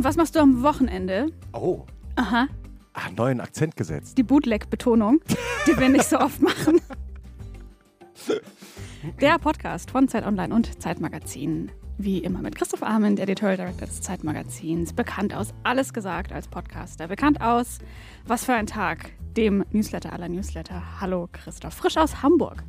Und was machst du am Wochenende? Oh, Aha, ah, neuen Akzent gesetzt. die Bootleg-Betonung, die wir nicht so oft machen. Der Podcast von Zeit Online und Zeitmagazin. Wie immer mit Christoph Arment, Editorial Director des Zeitmagazins. Bekannt aus Alles gesagt als Podcaster. Bekannt aus Was für ein Tag, dem Newsletter aller Newsletter. Hallo Christoph. Frisch aus Hamburg.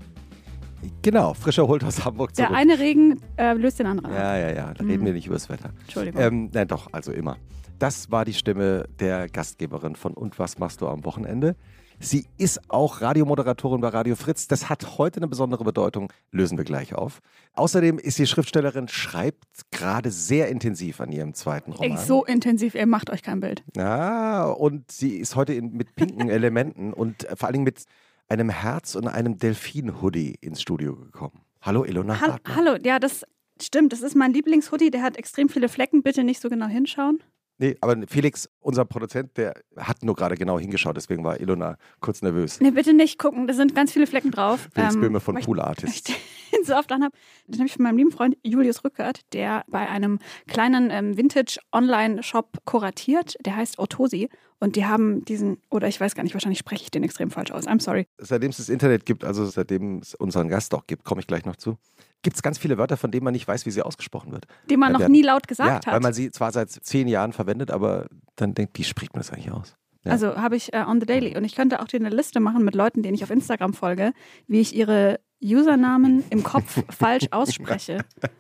Genau, frischer holt aus Hamburg zurück. Der eine Regen äh, löst den anderen. ja, ja, ja, da reden wir nicht über das Wetter. Entschuldigung. Ähm, nein, doch, also immer. Das war die Stimme der Gastgeberin von Und was machst du am Wochenende? Sie ist auch Radiomoderatorin bei Radio Fritz. Das hat heute eine besondere Bedeutung, lösen wir gleich auf. Außerdem ist sie Schriftstellerin, schreibt gerade sehr intensiv an ihrem zweiten Roman. Ey, so intensiv, ihr macht euch kein Bild. Ja, und sie ist heute in, mit pinken Elementen und äh, vor allen Dingen mit einem Herz und einem Delfin-Hoodie ins Studio gekommen. Hallo, Ilona Hall Hartmann. Hallo, ja, das stimmt. Das ist mein Lieblingshoodie. Der hat extrem viele Flecken. Bitte nicht so genau hinschauen. Nee, aber Felix, unser Produzent, der hat nur gerade genau hingeschaut, deswegen war Ilona kurz nervös. Nee, bitte nicht gucken. Da sind ganz viele Flecken drauf. Felix Ähm, Böhme von Pool ich den so oft anhab. Den habe ich von meinem lieben Freund Julius Rückert, der bei einem kleinen ähm, Vintage-Online-Shop kuratiert. Der heißt Otosi. Und die haben diesen, oder ich weiß gar nicht, wahrscheinlich spreche ich den extrem falsch aus. I'm sorry. Seitdem es das Internet gibt, also seitdem es unseren Gast auch gibt, komme ich gleich noch zu, gibt es ganz viele Wörter, von denen man nicht weiß, wie sie ausgesprochen wird. Den man Ja, noch der- nie laut ja, gesagt weil hat. man sie zwar seit zehn Jahren verwendet, aber dann denkt, wie spricht man das eigentlich aus? ja. Also habe ich äh, on the daily. Und ich könnte auch dir eine Liste machen mit Leuten, denen ich auf Instagram folge, wie ich ihre Usernamen im Kopf falsch ausspreche.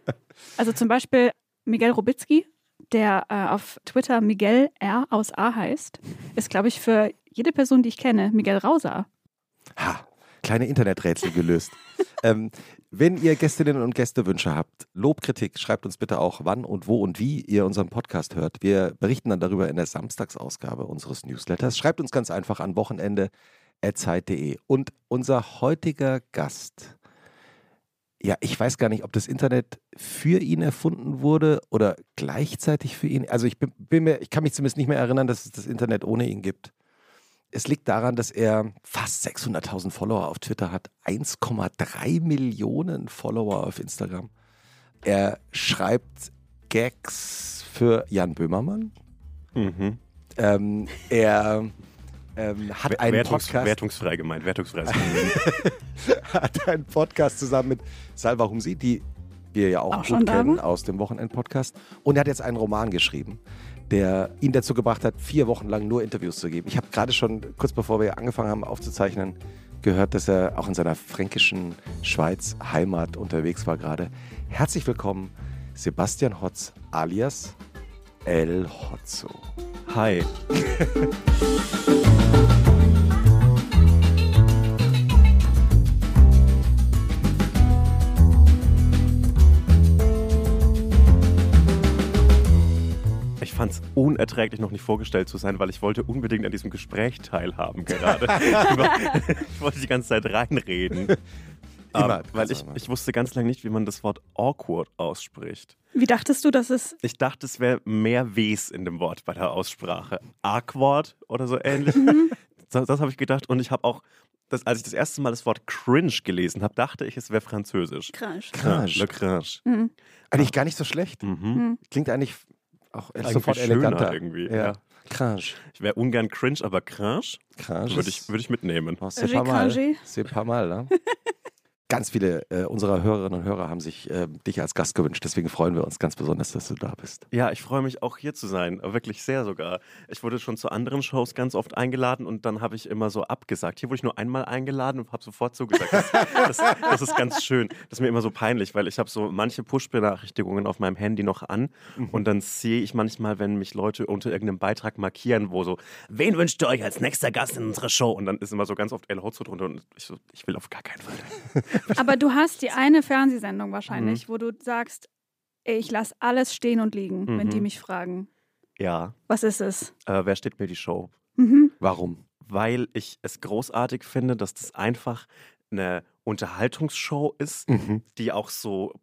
Also zum Beispiel Miguel Robitzky, der äh, auf Twitter Miguel R aus A heißt, ist, glaube ich, für jede Person, die ich kenne, Miguel Rauser. Ha, kleine Interneträtsel gelöst. ähm, wenn ihr Gästinnen und Gästewünsche habt, Lob, Kritik, schreibt uns bitte auch, wann und wo und wie ihr unseren Podcast hört. Wir berichten dann darüber in der Samstagsausgabe unseres Newsletters. Schreibt uns ganz einfach an wochenende.zeit.de. Und unser heutiger Gast, ja, ich weiß gar nicht, ob das Internet für ihn erfunden wurde oder gleichzeitig für ihn. Also ich bin, bin mir, ich kann mich zumindest nicht mehr erinnern, dass es das Internet ohne ihn gibt. Es liegt daran, dass er fast 600.000 Follower auf Twitter hat, 1,3 Millionen Follower auf Instagram. Er schreibt Gags für Jan Böhmermann. Mhm. Ähm, er ähm, hat, einen Wertungs Podcast, Wertungsfrei gemeint, wertungsfrei. hat einen Podcast zusammen mit Salva Humsi, die wir ja auch, Auch gut kennen aus dem Wochenend-Podcast. Und er hat jetzt einen Roman geschrieben, der ihn dazu gebracht hat, vier Wochen lang nur Interviews zu geben. Ich habe gerade schon, kurz bevor wir angefangen haben aufzuzeichnen, gehört, dass er auch in seiner fränkischen Schweiz Heimat unterwegs war gerade. Herzlich willkommen, Sebastian Hotz alias El Hotzo. Hi. fand es unerträglich, noch nicht vorgestellt zu sein, weil ich wollte unbedingt an diesem Gespräch teilhaben gerade. ich wollte die ganze Zeit reinreden. Immer, Ähm, weil ich, ich wusste ganz lange nicht, wie man das Wort awkward ausspricht. Wie dachtest du, dass es. Ich dachte, es wäre mehr Ws in dem Wort bei der Aussprache. Awkward oder so ähnlich. das das habe ich gedacht. Und ich habe auch, das, als ich das erste Mal das Wort cringe gelesen habe, dachte ich, es wäre französisch. Krasch. Cringe. Le cringe. Mhm. Eigentlich gar nicht so schlecht. Mhm. Klingt eigentlich auch Eigentlich sofort schöner eleganter. irgendwie, Ja. ja. Cringe. Ich wäre ungern cringe, aber cringe Cringe. würde ich, würd ich mitnehmen. Oh, c'est pas mal. C'est pas mal, ne? Ganz viele äh, unserer Hörerinnen und Hörer haben sich äh, dich als Gast gewünscht. Deswegen freuen wir uns ganz besonders, dass du da bist. Ja, ich freue mich auch hier zu sein. Wirklich sehr sogar. Ich wurde schon zu anderen Shows ganz oft eingeladen und dann habe ich immer so abgesagt. Hier wurde ich nur einmal eingeladen und habe sofort zugesagt. Das, das, das ist ganz schön. Das ist mir immer so peinlich, weil ich habe so manche Push-Benachrichtigungen auf meinem Handy noch an und dann sehe ich manchmal, wenn mich Leute unter irgendeinem Beitrag markieren, wo so, wen wünscht ihr euch als nächster Gast in unserer Show? Und dann ist immer so ganz oft El Hotzo drunter und ich so, ich will auf gar keinen Fall. Aber du hast die eine Fernsehsendung wahrscheinlich, Mhm. wo du sagst, ey, ich lasse alles stehen und liegen, wenn Mhm. die mich fragen. Ja, Was ist es? äh, wer steht mir die Show? Mhm. Warum? weil ich es großartig finde, dass das einfach eine Unterhaltungsshow ist, Mhm. die auch so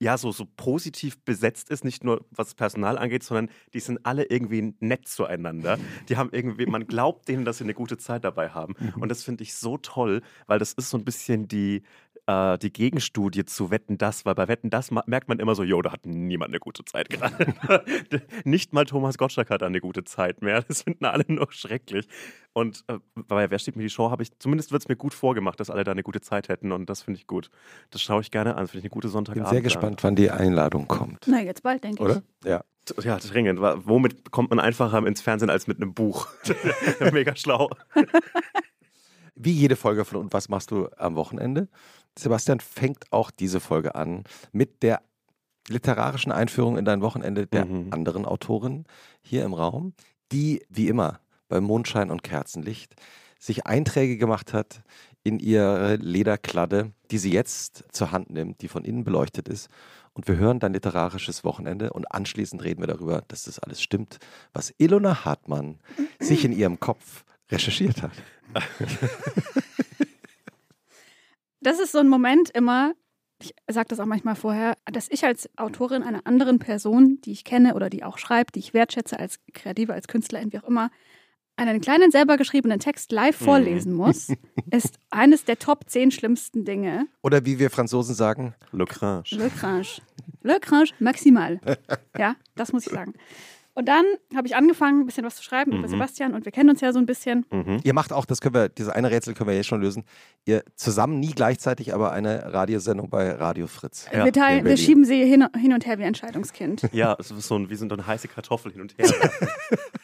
ja so so positiv besetzt ist, nicht nur was das Personal angeht, sondern die sind alle irgendwie nett zueinander. Die haben irgendwie man glaubt denen, dass sie eine gute Zeit dabei haben und das finde ich so toll, weil das ist so ein bisschen die äh, die Gegenstudie zu Wetten das, weil bei Wetten das merkt man immer so, jo, da hat niemand eine gute Zeit gerade. Nicht mal Thomas Gottschalk hat eine gute Zeit mehr. Das finden alle nur schrecklich. Und äh, bei Wer steht mir die Show habe ich, zumindest wird es mir gut vorgemacht, dass alle da eine gute Zeit hätten und das finde ich gut. Das schaue ich gerne an, finde ich eine gute Sonntagabend. Bin sehr gespannt, wann die Einladung kommt. Na, jetzt bald, denke ich. Oder? Ja. Ja, dringend. Womit kommt man einfacher ins Fernsehen als mit einem Buch? Mega schlau. Wie jede Folge von Und was machst du am Wochenende? Sebastian fängt auch diese Folge an mit der literarischen Einführung in dein Wochenende der mhm. anderen Autorin hier im Raum, die wie immer bei Mondschein und Kerzenlicht sich Einträge gemacht hat in ihre Lederkladde, die sie jetzt zur Hand nimmt, die von innen beleuchtet ist. Und wir hören dein literarisches Wochenende und anschließend reden wir darüber, dass das alles stimmt, was Ilona Hartmann sich in ihrem Kopf recherchiert hat. das ist so ein Moment immer, ich sage das auch manchmal vorher, dass ich als Autorin einer anderen Person, die ich kenne oder die auch schreibt, die ich wertschätze als Kreative, als Künstlerin, wie auch immer, einen kleinen selber geschriebenen Text live mhm. vorlesen muss, ist eines der Top 10 schlimmsten Dinge. Oder wie wir Franzosen sagen, Le Cringe. Le Cringe. Le Cringe maximal. Ja, das muss ich sagen. Und dann habe ich angefangen, ein bisschen was zu schreiben mhm. über Sebastian und wir kennen uns ja so ein bisschen. Mhm. Ihr macht auch, das können wir, dieses eine Rätsel können wir jetzt schon lösen. Ihr zusammen nie gleichzeitig, aber eine Radiosendung bei Radio Fritz. Ja. Wir, teilen, wir schieben sie hin, hin, und her wie ein Scheidungskind. Ja, es ist so ein, wie so eine heiße Kartoffel hin und her.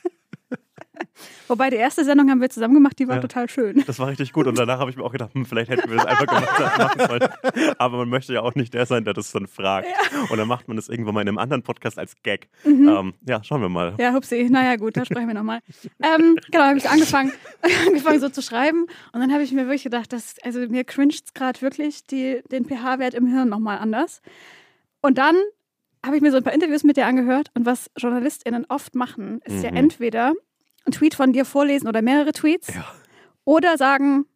Wobei die erste Sendung haben wir zusammen gemacht, die war ja, total schön. Das war richtig gut und danach habe ich mir auch gedacht, hm, vielleicht hätten wir das einfach gemacht, machen sollen. Aber man möchte ja auch nicht der sein, der das dann fragt. Ja. Und dann macht man das irgendwann mal in einem anderen Podcast als Gag. Mhm. Ähm, ja, schauen wir mal. Ja, hupsi. Naja, gut, da sprechen wir nochmal. ähm, genau, habe ich angefangen, angefangen so zu schreiben und dann habe ich mir wirklich gedacht, dass, also mir cringed gerade wirklich die, den pH-Wert im Hirn nochmal anders. Und dann habe ich mir so ein paar Interviews mit dir angehört und was JournalistInnen oft machen, ist mhm. ja entweder einen Tweet von dir vorlesen oder mehrere Tweets. Ja. Oder sagen,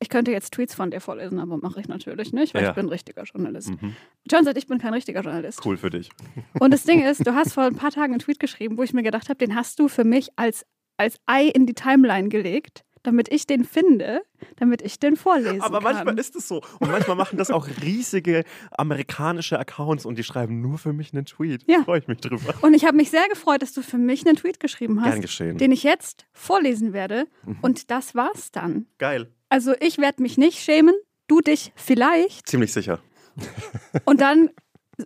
ich könnte jetzt Tweets von dir vorlesen, aber mache ich natürlich nicht, weil ja. ich bin ein richtiger Journalist. Mhm. John sagt, ich bin kein richtiger Journalist. Cool für dich. Und das Ding ist, du hast vor ein paar Tagen einen Tweet geschrieben, wo ich mir gedacht habe, den hast du für mich als, als Ei in die Timeline gelegt damit ich den finde, damit ich den vorlesen Aber kann. manchmal ist es so. Und manchmal machen das auch riesige amerikanische Accounts und die schreiben nur für mich einen Tweet. Ja. Da freue ich mich drüber. Und ich habe mich sehr gefreut, dass du für mich einen Tweet geschrieben hast, Gern geschehen. den ich jetzt vorlesen werde. Mhm. Und das war's dann. Geil. Also ich werde mich nicht schämen, du dich vielleicht. Ziemlich sicher. Und dann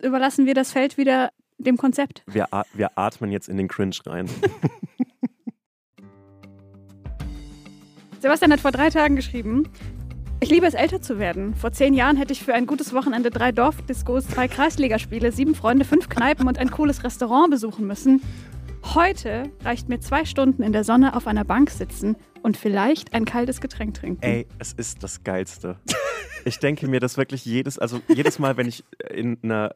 überlassen wir das Feld wieder dem Konzept. Wir, wir atmen jetzt in den Cringe rein. Sebastian hat vor drei Tagen geschrieben, ich liebe es, älter zu werden. Vor zehn Jahren hätte ich für ein gutes Wochenende drei Dorfdiscos, zwei Kreisligaspiele, sieben Freunde, fünf Kneipen und ein cooles Restaurant besuchen müssen. Heute reicht mir zwei Stunden in der Sonne auf einer Bank sitzen und vielleicht ein kaltes Getränk trinken. Ey, es ist das Geilste. Ich denke mir das wirklich jedes, also jedes Mal, wenn ich in einer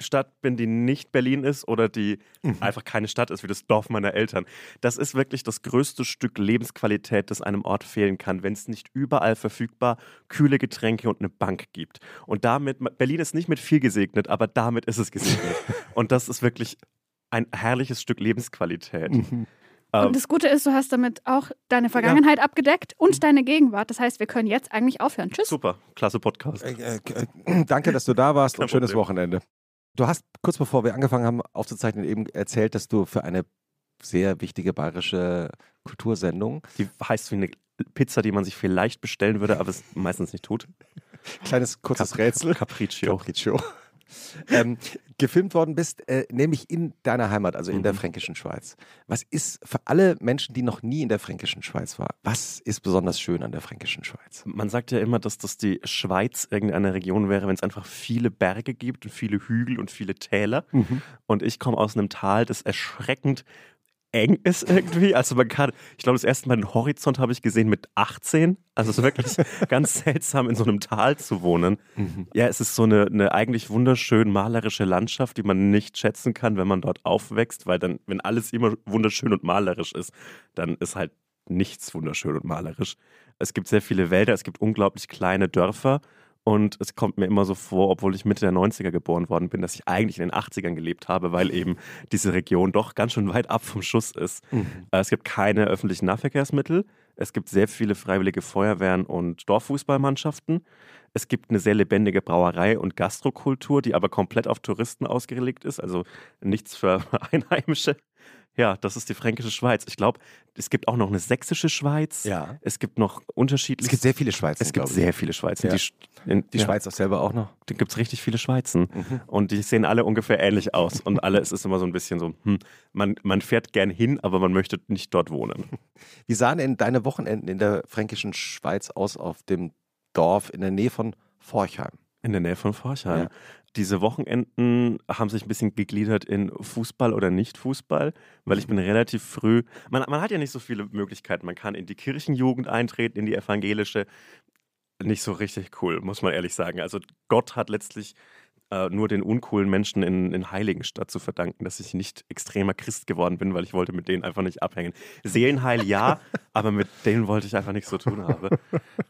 Stadt bin, die nicht Berlin ist oder die mhm. einfach keine Stadt ist, wie das Dorf meiner Eltern. Das ist wirklich das größte Stück Lebensqualität, das einem Ort fehlen kann, wenn es nicht überall verfügbar kühle Getränke und eine Bank gibt. Und damit, Berlin ist nicht mit viel gesegnet, aber damit ist es gesegnet. und das ist wirklich ein herrliches Stück Lebensqualität. Mhm. Und ähm, das Gute ist, du hast damit auch deine Vergangenheit ja. abgedeckt und deine Gegenwart. Das heißt, wir können jetzt eigentlich aufhören. Tschüss. Super, klasse Podcast. Äh, äh, danke, dass du da warst Kein und schönes Problem. Wochenende. Du hast kurz bevor wir angefangen haben aufzuzeichnen eben erzählt, dass du für eine sehr wichtige bayerische Kultursendung. Die heißt wie eine Pizza, die man sich vielleicht bestellen würde, aber es meistens nicht tut. Kleines kurzes Cap Rätsel. Capriccio. Capriccio ähm, gefilmt worden bist, äh, nämlich in deiner Heimat, also in mhm. der fränkischen Schweiz. Was ist für alle Menschen, die noch nie in der fränkischen Schweiz waren, was ist besonders schön an der fränkischen Schweiz? Man sagt ja immer, dass das die Schweiz irgendeine Region wäre, wenn es einfach viele Berge gibt und viele Hügel und viele Täler. Mhm. Und ich komme aus einem Tal, das erschreckend eng ist irgendwie. Also man kann, ich glaube, das erste Mal den Horizont habe ich gesehen mit 18. Also es ist wirklich ganz seltsam, in so einem Tal zu wohnen. Mhm. Ja, es ist so eine, eine eigentlich wunderschön malerische Landschaft, die man nicht schätzen kann, wenn man dort aufwächst, weil dann, wenn alles immer wunderschön und malerisch ist, dann ist halt nichts wunderschön und malerisch. Es gibt sehr viele Wälder, es gibt unglaublich kleine Dörfer und es kommt mir immer so vor, obwohl ich Mitte der 90er geboren worden bin, dass ich eigentlich in den 80ern gelebt habe, weil eben diese Region doch ganz schön weit ab vom Schuss ist. Mhm. Äh, es gibt keine öffentlichen Nahverkehrsmittel. Es gibt sehr viele freiwillige Feuerwehren und Dorffußballmannschaften. Es gibt eine sehr lebendige Brauerei- und Gastrokultur, die aber komplett auf Touristen ausgelegt ist, also nichts für Einheimische. Ja, das ist die fränkische Schweiz. Ich glaube, es gibt auch noch eine sächsische Schweiz. Ja. Es gibt noch unterschiedliche. Es gibt sehr viele Schweizer. Es gibt sehr viele Schweizer. Ja. Die, in, Die ja, Schweiz auch selber auch noch. Da gibt es richtig viele Schweizen. Und die sehen alle ungefähr ähnlich aus. Und alle, es ist immer so ein bisschen so, hm, man, man fährt gern hin, aber man möchte nicht dort wohnen. Wie sahen denn deine Wochenenden in der fränkischen Schweiz aus auf dem Dorf in der Nähe von Forchheim? In der Nähe von Forchheim. Ja. Diese Wochenenden haben sich ein bisschen gegliedert in Fußball oder Nicht-Fußball, weil ich bin relativ früh. Man, man hat ja nicht so viele Möglichkeiten. Man kann in die Kirchenjugend eintreten, in die evangelische. Nicht so richtig cool, muss man ehrlich sagen. Also Gott hat letztlich äh, nur den uncoolen Menschen in, in Heiligenstadt zu verdanken, dass ich nicht extremer Christ geworden bin, weil ich wollte mit denen einfach nicht abhängen. Seelenheil ja, aber mit denen wollte ich einfach nichts zu tun haben.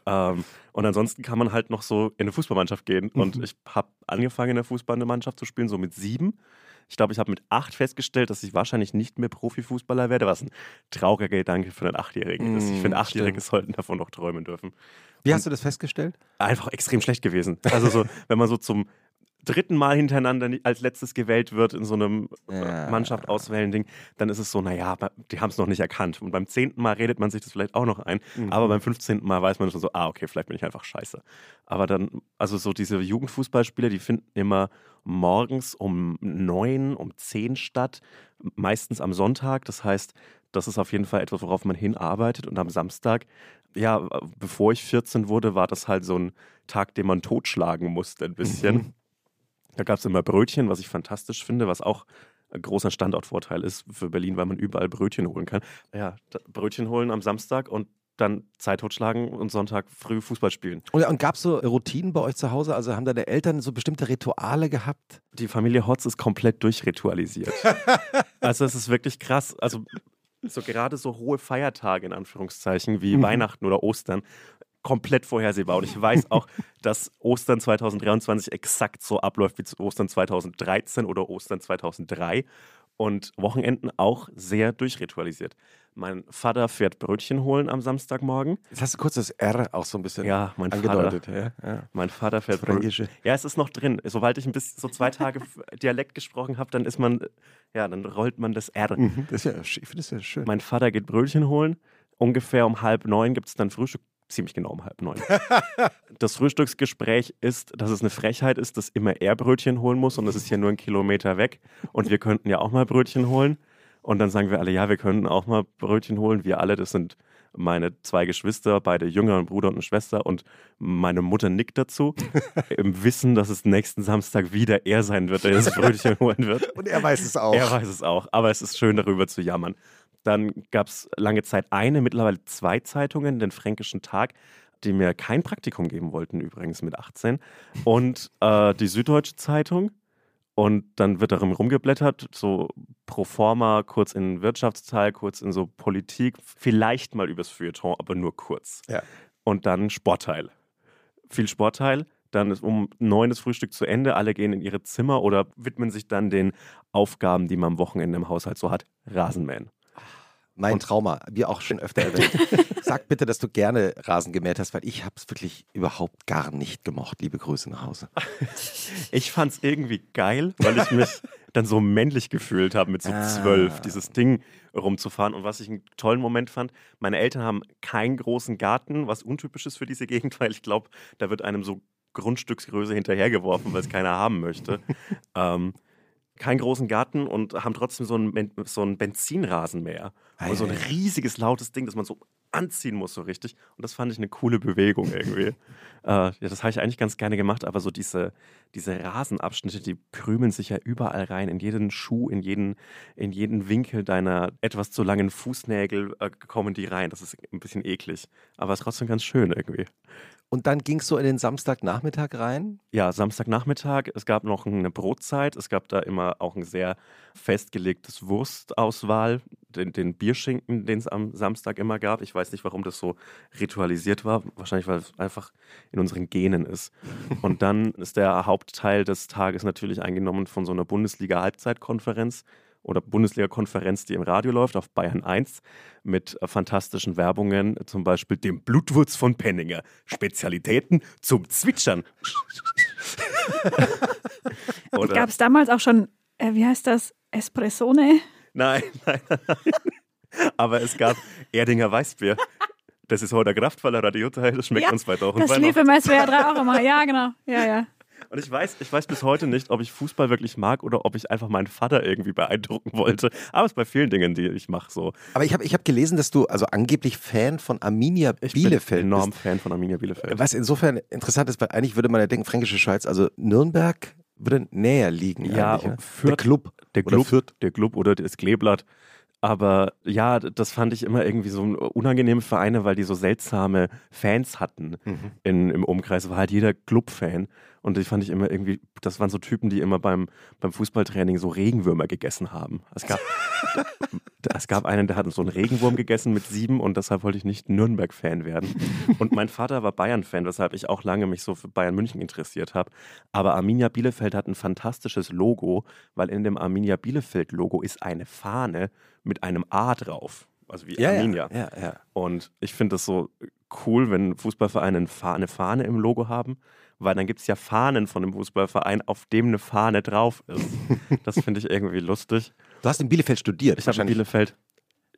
ähm, und ansonsten kann man halt noch so in eine Fußballmannschaft gehen. Und ich habe angefangen in der Fußballmannschaft zu spielen, so mit sieben. Ich glaube, ich habe mit acht festgestellt, dass ich wahrscheinlich nicht mehr Profifußballer werde, was ein trauriger Gedanke für einen Achtjährigen ist. Ich finde, Achtjährige stimmt. sollten davon noch träumen dürfen Wie hast du das festgestellt? einfach extrem schlecht gewesen. Also so, wenn man so zum dritten Mal hintereinander als letztes gewählt wird in so einem äh, Ja. Mannschaft auswählen Ding, dann ist es so, naja, die haben es noch nicht erkannt. Und beim zehnten Mal redet man sich das vielleicht auch noch ein, Mhm. aber beim 15. Mal weiß man schon so, ah, okay, vielleicht bin ich einfach scheiße. Aber dann, also so diese Jugendfußballspiele, die finden immer morgens um neun, um zehn statt, meistens am Sonntag. Das heißt, das ist auf jeden Fall etwas, worauf man hinarbeitet. Und am Samstag, ja, bevor ich 14 wurde, war das halt so ein Tag, den man totschlagen musste, ein bisschen. Mhm. Da gab es immer Brötchen, was ich fantastisch finde, was auch ein großer Standortvorteil ist für Berlin, weil man überall Brötchen holen kann. Ja, Brötchen holen am Samstag und dann Zeit totschlagen und Sonntag früh Fußball spielen. Und, und gab es so Routinen bei euch zu Hause? Also haben deine Eltern so bestimmte Rituale gehabt? Die Familie Hotz ist komplett durchritualisiert. also es ist wirklich krass. Also so gerade so hohe Feiertage in Anführungszeichen wie Weihnachten oder Ostern komplett vorhersehbar. Und ich weiß auch, dass Ostern 2023 exakt so abläuft wie zu Ostern 2013 oder Ostern 2003 und Wochenenden auch sehr durchritualisiert. Mein Vater fährt Brötchen holen am Samstagmorgen. Jetzt hast du kurz das R auch so ein bisschen Ja, mein Vater. angedeutet. Ja, ja. Mein Vater fährt Brö- Fränkische. Ja, es ist noch drin. Sobald ich ein bisschen so zwei Tage Dialekt gesprochen habe, dann ist man, ja, dann rollt man das R. Mhm, Das ist ja, ich finde das ja schön. Mein Vater geht Brötchen holen. Ungefähr um halb neun gibt es dann Frühstück. Ziemlich genau um halb neun. das Frühstücksgespräch ist, dass es eine Frechheit ist, dass immer er Brötchen holen muss und es ist ja nur ein Kilometer weg. Und wir könnten ja auch mal Brötchen holen. Und dann sagen wir alle, ja, wir könnten auch mal Brötchen holen. Wir alle, das sind meine zwei Geschwister, beide Jünger, ein Bruder und eine Schwester und meine Mutter nickt dazu, im Wissen, dass es nächsten Samstag wieder er sein wird, der das Brötchen holen wird. Und er weiß es auch. Er weiß es auch, aber es ist schön, darüber zu jammern. Dann gab es lange Zeit eine, mittlerweile zwei Zeitungen, den Fränkischen Tag, die mir kein Praktikum geben wollten, übrigens mit 18. Und äh, die Süddeutsche Zeitung. Und dann wird darin rumgeblättert, so pro forma, kurz in Wirtschaftsteil, kurz in so Politik, vielleicht mal übers Feuilleton, aber nur kurz. Ja. Und dann Sportteil. Viel Sportteil. Dann ist um neun das Frühstück zu Ende, alle gehen in ihre Zimmer oder widmen sich dann den Aufgaben, die man am Wochenende im Haushalt so hat. Rasenmähen. Mein Trauma, wie auch schon öfter erwähnt. Sag bitte, dass du gerne Rasen gemäht hast, weil ich habe es wirklich überhaupt gar nicht gemocht. Liebe Grüße nach Hause. Ich fand es irgendwie geil, weil ich mich dann so männlich gefühlt habe mit so Ah. zwölf, dieses Ding rumzufahren. Und was ich einen tollen Moment fand, meine Eltern haben keinen großen Garten, was untypisch ist für diese Gegend, weil ich glaube, da wird einem so Grundstücksgröße hinterhergeworfen, weil es keiner haben möchte. ähm, keinen großen Garten und haben trotzdem so einen, so einen Benzinrasenmäher. Und so ein Ei, ei, ei. riesiges, lautes Ding, das man so anziehen muss, so richtig. Und das fand ich eine coole Bewegung irgendwie. äh, ja, das habe ich eigentlich ganz gerne gemacht, aber so diese, diese Rasenabschnitte, die krümeln sich ja überall rein, in jeden Schuh, in jeden, in jeden Winkel deiner etwas zu langen Fußnägel äh, kommen die rein. Das ist ein bisschen eklig, aber ist trotzdem ganz schön irgendwie. Und dann gingst du in den Samstagnachmittag rein. Ja, Samstagnachmittag. Es gab noch eine Brotzeit. Es gab da immer auch ein sehr festgelegtes Wurstauswahl, den, den Bierschinken, den es am Samstag immer gab. Ich weiß nicht, warum das so ritualisiert war. Wahrscheinlich, weil es einfach in unseren Genen ist. Und dann ist der Hauptteil des Tages natürlich eingenommen von so einer Bundesliga-Halbzeitkonferenz, oder Bundesliga-Konferenz, die im Radio läuft, auf Bayern 1, mit äh, fantastischen Werbungen, zum Beispiel dem Blutwurz von Penninger. Spezialitäten zum Zwitschern. Gab es damals auch schon, äh, wie heißt das, Espressone? Nein, nein, nein. Aber es gab Erdinger Weißbier. Das ist heute der Kraftfaller Radioteil, das schmeckt Ja, uns bei Tauch und Das lief im SWR 3 auch immer. Ja, genau. Ja, ja. Und ich weiß, ich weiß bis heute nicht, ob ich Fußball wirklich mag oder ob ich einfach meinen Vater irgendwie beeindrucken wollte. Aber es ist bei vielen Dingen, die ich mache so. Aber ich habe ich hab gelesen, dass du also angeblich Fan von Arminia Ich Bielefeld bin enorm bist. Fan von Arminia Bielefeld. Was insofern interessant ist, weil eigentlich würde man ja denken, Fränkische Schweiz, also Nürnberg würde näher liegen. Ja, eigentlich, und Der Fürth- Club. Der Oder Club, Fürth. der Club oder das Kleeblatt. Aber ja, das fand ich immer irgendwie so unangenehme Vereine, weil die so seltsame Fans hatten Mhm. in, im Umkreis. War halt jeder Club-Fan. Und die fand ich immer irgendwie, das waren so Typen, die immer beim, beim Fußballtraining so Regenwürmer gegessen haben. Es gab, es gab einen, der hat so einen Regenwurm gegessen mit sieben und deshalb wollte ich nicht Nürnberg-Fan werden. Und mein Vater war Bayern-Fan, weshalb ich auch lange mich so für Bayern München interessiert habe. Aber Arminia Bielefeld hat ein fantastisches Logo, weil in dem Arminia Bielefeld-Logo ist eine Fahne mit einem A drauf. Also wie Ja, Arminia. ja, ja, ja. Und ich finde das so cool, wenn Fußballvereine eine Fa- eine Fahne im Logo haben, weil dann gibt es ja Fahnen von dem Fußballverein, auf dem eine Fahne drauf ist. Das finde ich irgendwie lustig. Du hast in Bielefeld studiert. Ich habe in. Bielefeld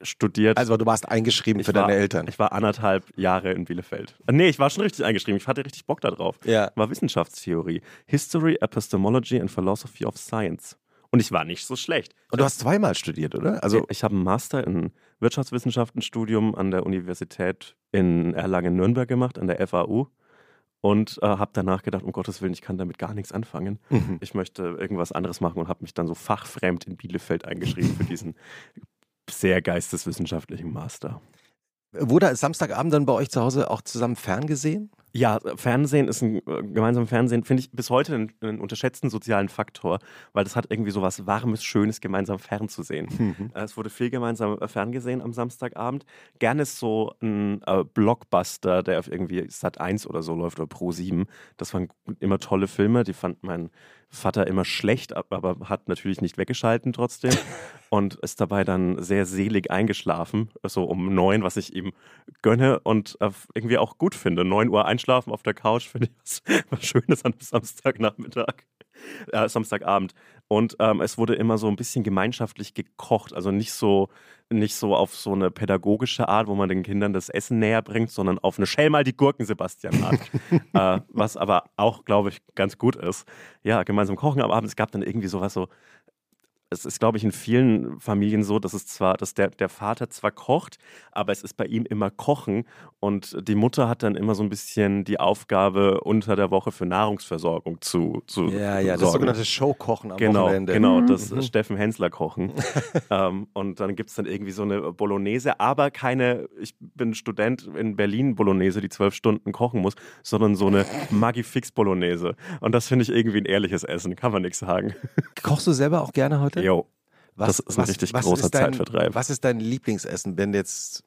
studiert. Also du warst eingeschrieben ich für war, deine Eltern. Ich war anderthalb Jahre in Bielefeld. Äh, Nee, ich war schon richtig eingeschrieben. Ich hatte richtig Bock da drauf. Ja. War Wissenschaftstheorie. History, Epistemology and Philosophy of Science. Und ich war nicht so schlecht. Und du hast zweimal studiert, oder? Also ich habe einen Master in Wirtschaftswissenschaftenstudium an der Universität in Erlangen-Nürnberg gemacht, an der FAU. Und äh, habe danach gedacht, um Gottes Willen, ich kann damit gar nichts anfangen. Mhm. Ich möchte irgendwas anderes machen und habe mich dann so fachfremd in Bielefeld eingeschrieben für diesen sehr geisteswissenschaftlichen Master. wurde Samstagabend dann bei euch zu Hause auch zusammen ferngesehen? Ja, Fernsehen ist ein äh, gemeinsames Fernsehen, finde ich bis heute einen, einen unterschätzten sozialen Faktor, weil das hat irgendwie so was Warmes, Schönes, gemeinsam fernzusehen. Äh, Es wurde viel gemeinsam äh, ferngesehen am Samstagabend. Gerne ist so ein äh, Blockbuster, der auf irgendwie Sat 1 oder so läuft oder Pro 7. Das waren immer tolle Filme, die fand mein Vater immer schlecht, ab- aber hat natürlich nicht weggeschalten trotzdem und ist dabei dann sehr selig eingeschlafen, so um neun, was ich ihm gönne und äh, irgendwie auch gut finde. 9 Uhr einschlafen auf der Couch finde ich was, was Schönes am Samstagnachmittag, äh, Samstagabend. Und ähm, es wurde immer so ein bisschen gemeinschaftlich gekocht, also nicht so, nicht so auf so eine pädagogische Art, wo man den Kindern das Essen näher bringt, sondern auf eine Schell mal die Gurken, Sebastian Art. äh, was aber auch, glaube ich, ganz gut ist. Ja, gemeinsam kochen am Abend. Es gab dann irgendwie sowas so, es ist, glaube ich, in vielen Familien so, dass es zwar, dass der, der Vater zwar kocht, aber es ist bei ihm immer Kochen und die Mutter hat dann immer so ein bisschen die Aufgabe, unter der Woche für Nahrungsversorgung zu, zu Ja, ja, das sorgen. sogenannte Showkochen am Genau, Wochenende. genau, das Mhm. Steffen Hensler kochen. ähm, und dann gibt es dann irgendwie so eine Bolognese, aber keine, ich bin Student in Berlin Bolognese, die zwölf Stunden kochen muss, sondern so eine Maggi-Fix Bolognese. Und das finde ich irgendwie ein ehrliches Essen, kann man nichts sagen. Kochst du selber auch gerne heute? Jo, das ist ein richtig großer ist dein, Zeitvertreib. Was ist dein Lieblingsessen, wenn jetzt,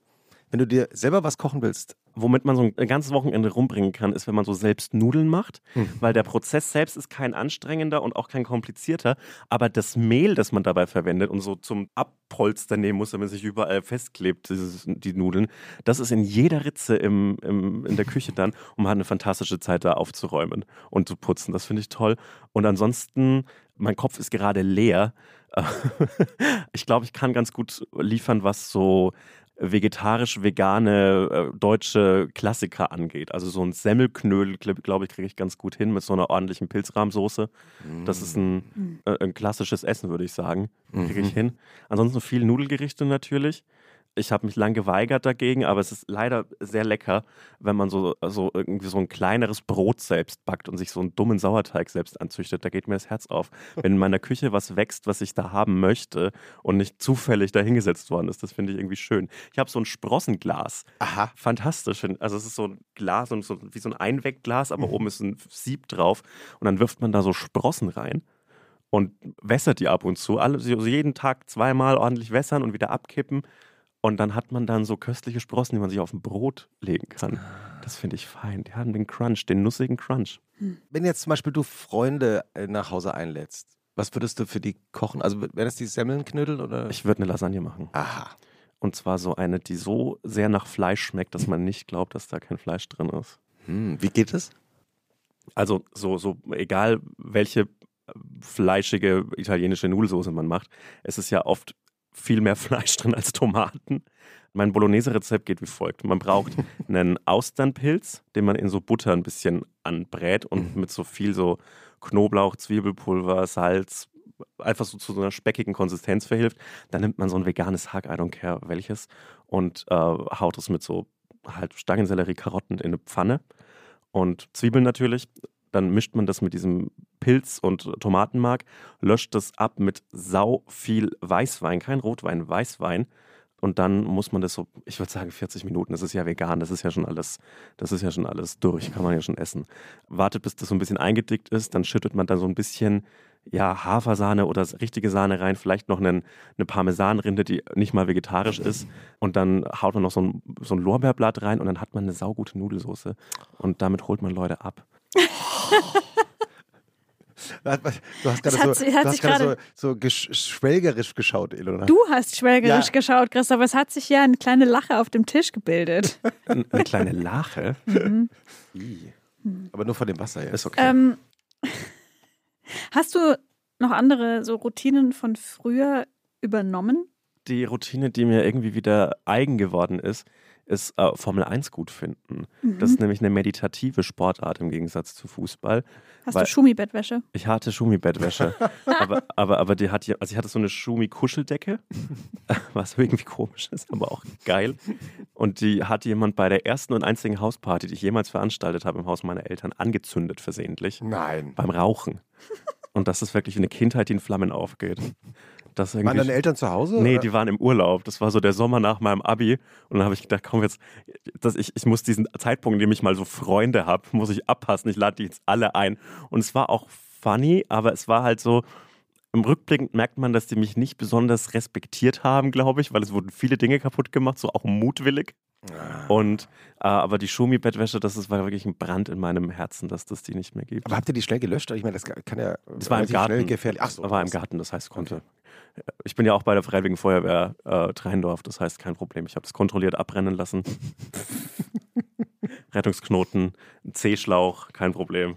wenn du dir selber was kochen willst? womit man so ein ganzes Wochenende rumbringen kann, ist, wenn man so selbst Nudeln macht, weil der Prozess selbst ist kein anstrengender und auch kein komplizierter, aber das Mehl, das man dabei verwendet und so zum Abpolster nehmen muss, damit es sich überall festklebt, dieses, die Nudeln, das ist in jeder Ritze im, im, in der Küche dann und man hat eine fantastische Zeit da aufzuräumen und zu putzen. Das finde ich toll. Und ansonsten, mein Kopf ist gerade leer. Ich glaube, ich kann ganz gut liefern, was so vegetarisch-vegane äh, deutsche Klassiker angeht. Also so ein Semmelknödel, glaube ich, kriege ich ganz gut hin mit so einer ordentlichen Pilzrahmsoße. Das ist ein, äh, ein klassisches Essen, würde ich sagen. Kriege ich hin. Ansonsten viel Nudelgerichte natürlich. Ich habe mich lang geweigert dagegen, aber es ist leider sehr lecker, wenn man so, so irgendwie so ein kleineres Brot selbst backt und sich so einen dummen Sauerteig selbst anzüchtet. Da geht mir das Herz auf. Wenn in meiner Küche was wächst, was ich da haben möchte und nicht zufällig dahingesetzt worden ist, das finde ich irgendwie schön. Ich habe so ein Sprossenglas. Aha. Fantastisch. Also es ist so ein Glas, so, so, wie so ein Einwegglas, aber oben ist ein Sieb drauf und dann wirft man da so Sprossen rein und wässert die ab und zu. Alle, also jeden Tag zweimal ordentlich wässern und wieder abkippen. Und dann hat man dann so köstliche Sprossen, die man sich auf ein Brot legen kann. Das finde ich fein. Die haben den Crunch, den nussigen Crunch. Wenn jetzt zum Beispiel du Freunde äh, nach Hause einlädst, Was würdest du für die kochen? Also wären das die Semmelnknödel oder? Ich würde eine Lasagne machen. Aha. Und zwar so eine, die so sehr nach Fleisch schmeckt, dass man nicht glaubt, dass da kein Fleisch drin ist. Hm, wie geht es? Also so, so egal welche fleischige italienische Nudelsoße man macht, es ist ja oft viel mehr Fleisch drin als Tomaten. Mein Bolognese-Rezept geht wie folgt. Man braucht einen Austernpilz, den man in so Butter ein bisschen anbrät und mit so viel so Knoblauch, Zwiebelpulver, Salz, einfach so zu so einer speckigen Konsistenz verhilft. Dann nimmt man so ein veganes Hack, I don't care welches, und äh, haut es mit so halt Stangensellerie, Karotten in eine Pfanne und Zwiebeln natürlich. Dann mischt man das mit diesem Pilz und Tomatenmark, löscht das ab mit sau viel Weißwein, kein Rotwein, Weißwein. Und dann muss man das so, ich würde sagen 40 Minuten, das ist ja vegan, das ist ja schon alles, das ist ja schon alles durch, kann man ja schon essen. Wartet, bis das so ein bisschen eingedickt ist, dann schüttet man da so ein bisschen ja, Hafersahne oder richtige Sahne rein, vielleicht noch einen, eine Parmesanrinde, die nicht mal vegetarisch ist. Und dann haut man noch so ein, so ein Lorbeerblatt rein und dann hat man eine saugute Nudelsoße. Und damit holt man Leute ab. Du hast gerade hat so, hat du hast gerade so, so gesch- schwelgerisch geschaut, Ilona. Du hast schwelgerisch Ja. geschaut, Christoph. Es hat sich ja eine kleine Lache auf dem Tisch gebildet. Eine kleine Lache. Ih, Aber nur von dem Wasser jetzt. Ist okay. ähm, hast du noch andere so Routinen von früher übernommen? Die Routine, die mir irgendwie wieder eigen geworden ist, ist äh, Formel 1 gut finden. Das ist nämlich eine meditative Sportart im Gegensatz zu Fußball. Hast Weil- du Schumi-Bettwäsche? Ich hatte Schumi-Bettwäsche, aber, aber, aber die hat also ich hatte so eine Schumi-Kuscheldecke, was irgendwie komisch ist, aber auch geil. Und die hat jemand bei der ersten und einzigen Hausparty, die ich jemals veranstaltet habe im Haus meiner Eltern, angezündet versehentlich Nein. beim Rauchen. Und das ist wirklich wie eine Kindheit, die in Flammen aufgeht. Das Waren deine Eltern zu Hause? Nee, oder? die waren im Urlaub. Das war so der Sommer nach meinem Abi. Und dann habe ich gedacht, komm jetzt, dass ich, ich muss diesen Zeitpunkt, in dem ich mal so Freunde habe, muss ich abpassen. Ich lade die jetzt alle ein. Und es war auch funny, aber es war halt so, im Rückblick merkt man, dass die mich nicht besonders respektiert haben, glaube ich, weil es wurden viele Dinge kaputt gemacht, so auch mutwillig. Ah. Und äh, aber die Schumi-Bettwäsche, das ist, war wirklich ein Brand in meinem Herzen, dass das die nicht mehr gibt. Aber habt ihr die schnell gelöscht? Ich meine, das kann ja Das war im Garten. schnell gefährlich. Ach so. war im das- Garten, das heißt konnte. Ich bin ja auch bei der Freiwilligen Feuerwehr äh, Treindorf, das heißt kein Problem. Ich habe das kontrolliert abbrennen lassen. Rettungsknoten, ein C-Schlauch, kein Problem.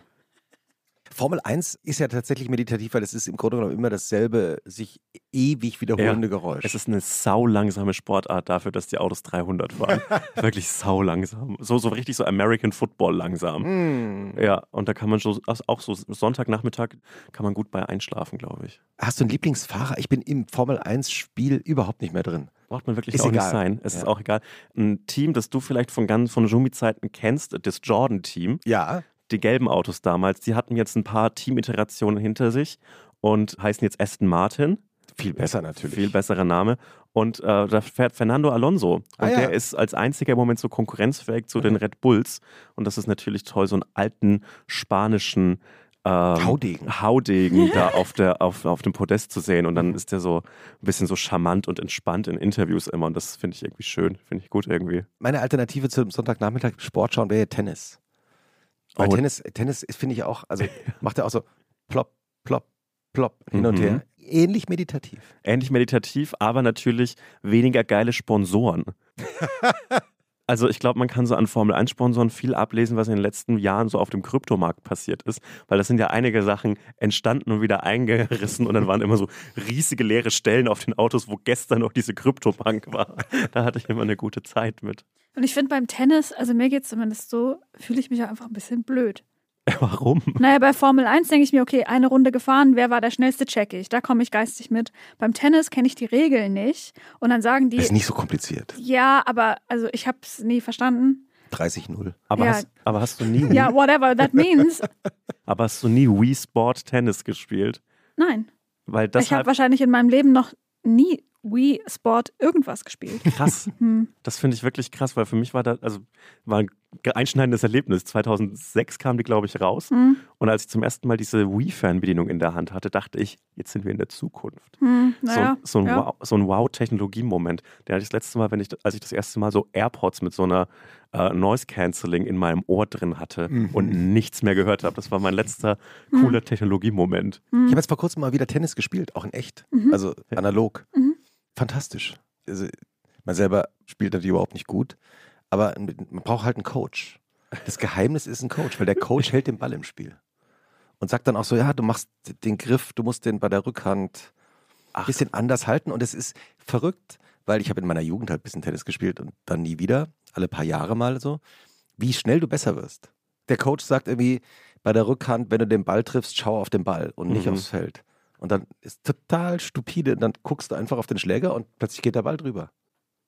Formel 1 ist ja tatsächlich meditativ, weil es ist im Grunde genommen immer dasselbe, sich ewig wiederholende Geräusch. Es ist eine saulangsame Sportart dafür, dass die Autos 300 fahren. Wirklich saulangsam. So, so richtig so American Football langsam. Hm. Ja, und da kann man schon, auch so Sonntagnachmittag kann man gut bei einschlafen, glaube ich. Hast du einen Lieblingsfahrer? Ich bin im Formel 1 Spiel überhaupt nicht mehr drin. Braucht man wirklich Ist auch egal. nicht sein. Es Ja. ist auch egal. Ein Team, das du vielleicht von ganz von Jumi-Zeiten kennst, das Jordan-Team, Ja. Die gelben Autos damals, die hatten jetzt ein paar Teamiterationen hinter sich und heißen jetzt Aston Martin. Viel besser natürlich. Viel besserer Name. Und äh, da fährt Fernando Alonso. Und Ah, ja. der ist als einziger im Moment so konkurrenzfähig zu den Red Bulls. Und das ist natürlich toll, so einen alten spanischen ähm, Haudegen. Haudegen da auf, der, auf, auf dem Podest zu sehen. Und dann Mhm. ist der so ein bisschen so charmant und entspannt in Interviews immer. Und das finde ich irgendwie schön. Finde ich gut irgendwie. Meine Alternative zum Sonntagnachmittag Sport schauen wäre Tennis. Weil Oh. Tennis, Tennis finde ich auch, also macht er auch so plopp, plopp, plopp hin und Mhm. her. Ähnlich meditativ. ähnlich meditativ, aber natürlich weniger geile Sponsoren. Also ich glaube, man kann so an Formel 1 Sponsoren viel ablesen, was in den letzten Jahren so auf dem Kryptomarkt passiert ist, weil das sind ja einige Sachen entstanden und wieder eingerissen und dann waren immer so riesige leere Stellen auf den Autos, wo gestern noch diese Kryptobank war. Da hatte ich immer eine gute Zeit mit. Und ich finde beim Tennis, also mir geht es zumindest so, fühle ich mich auch einfach ein bisschen blöd. Warum? Naja, bei Formel 1 denke ich mir, okay, eine Runde gefahren, wer war der schnellste, check ich. Da komme ich geistig mit. Beim Tennis kenne ich die Regeln nicht. Und dann sagen die, Ist nicht so kompliziert. ja, aber also ich habe es nie verstanden. 30-0. Aber, Ja. hast, aber hast du nie, Ja, whatever that means. aber hast du nie Wii Sport Tennis gespielt? Nein. Weil das ich habe halt wahrscheinlich in meinem Leben noch nie Wii Sport irgendwas gespielt. krass. Hm. Das finde ich wirklich krass, weil für mich war das, also war einschneidendes Erlebnis. 2006 kam die, glaube ich, raus. Hm. Und als ich zum ersten Mal diese Wii-Fernbedienung in der Hand hatte, dachte ich, jetzt sind wir in der Zukunft. Hm, naja, so, so ein ja. Wow, so ein Wow-Technologie-Moment. Den hatte ich das letzte Mal, wenn ich, als ich das erste Mal so AirPods mit so einer äh, Noise-Canceling in meinem Ohr drin hatte Mhm. und nichts mehr gehört habe. Das war mein letzter cooler Technologie-Moment. Ich habe jetzt vor kurzem mal wieder Tennis gespielt, auch in echt. Also analog. Fantastisch. Also, man selber spielt natürlich überhaupt nicht gut, aber man braucht halt einen Coach. Das Geheimnis ist ein Coach, weil der Coach hält den Ball im Spiel. Und sagt dann auch so, ja, du machst den Griff, du musst den bei der Rückhand ein bisschen anders halten. Und es ist verrückt, weil ich habe in meiner Jugend halt ein bisschen Tennis gespielt und dann nie wieder, alle paar Jahre mal so, wie schnell du besser wirst. Der Coach sagt irgendwie bei der Rückhand, wenn du den Ball triffst, schau auf den Ball und nicht Mhm. aufs Feld. Und dann ist total stupide. Dann guckst du einfach auf den Schläger und plötzlich geht der Ball drüber.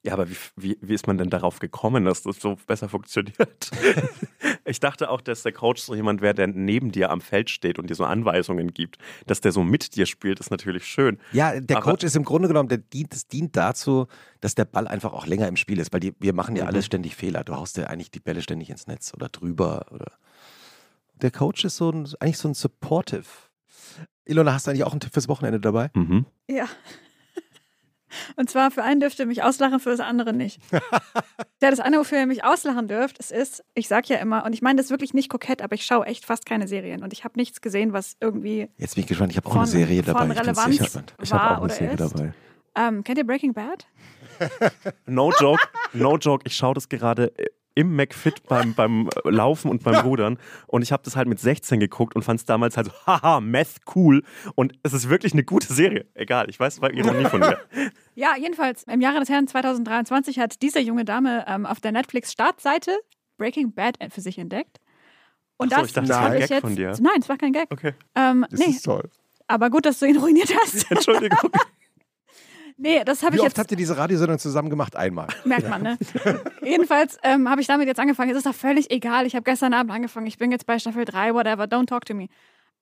Ja, aber wie, wie, wie ist man denn darauf gekommen, dass das so besser funktioniert? ich dachte auch, dass der Coach so jemand wäre, der neben dir am Feld steht und dir so Anweisungen gibt. Dass der so mit dir spielt, ist natürlich schön. Ja, der Aber- Coach ist im Grunde genommen, der dient, es dient dazu, dass der Ball einfach auch länger im Spiel ist, weil die, wir machen ja Mhm. alle ständig Fehler. Du haust ja eigentlich die Bälle ständig ins Netz oder drüber. Oder der Coach ist so ein, eigentlich so ein Supportive. Ilona, hast du eigentlich auch einen Tipp fürs Wochenende dabei? Mhm. Ja. Und zwar für einen dürft ihr mich auslachen, für das andere nicht. ja, das eine, wofür ihr mich auslachen dürft, es ist, ich sag ja immer, und ich meine das wirklich nicht kokett, aber ich schaue echt fast keine Serien und ich habe nichts gesehen, was irgendwie. Jetzt bin ich gespannt, ich habe auch Von- eine Serie dabei. Ich bin Relevanz. sicher. Ich habe auch eine Serie ist? dabei. Ähm, kennt ihr Breaking Bad? No joke, no joke. Ich schaue das gerade im McFit beim, beim Laufen und beim Rudern. Und ich habe das halt mit 16 geguckt und fand es damals halt so, haha, Meth cool. Und es ist wirklich eine gute Serie. Egal, ich weiß, es war Ironie von mir. Ja, jedenfalls im Jahre des Herrn 2023 hat diese junge Dame ähm, auf der Netflix-Startseite Breaking Bad für sich entdeckt. Und so, das, ich dachte, das war ein Gag jetzt. von dir. Nein, es war kein Gag. Okay, Ähm, nee, toll. aber gut, dass du ihn ruiniert hast. Entschuldigung. Nee, das habe Wie ich oft jetzt. habt ihr diese Radiosendung zusammen gemacht? Einmal. Merkt man, ne? Jedenfalls ähm, habe ich damit jetzt angefangen. Es ist doch völlig egal. Ich habe gestern Abend angefangen. Ich bin jetzt bei Staffel 3, whatever. Don't talk to me.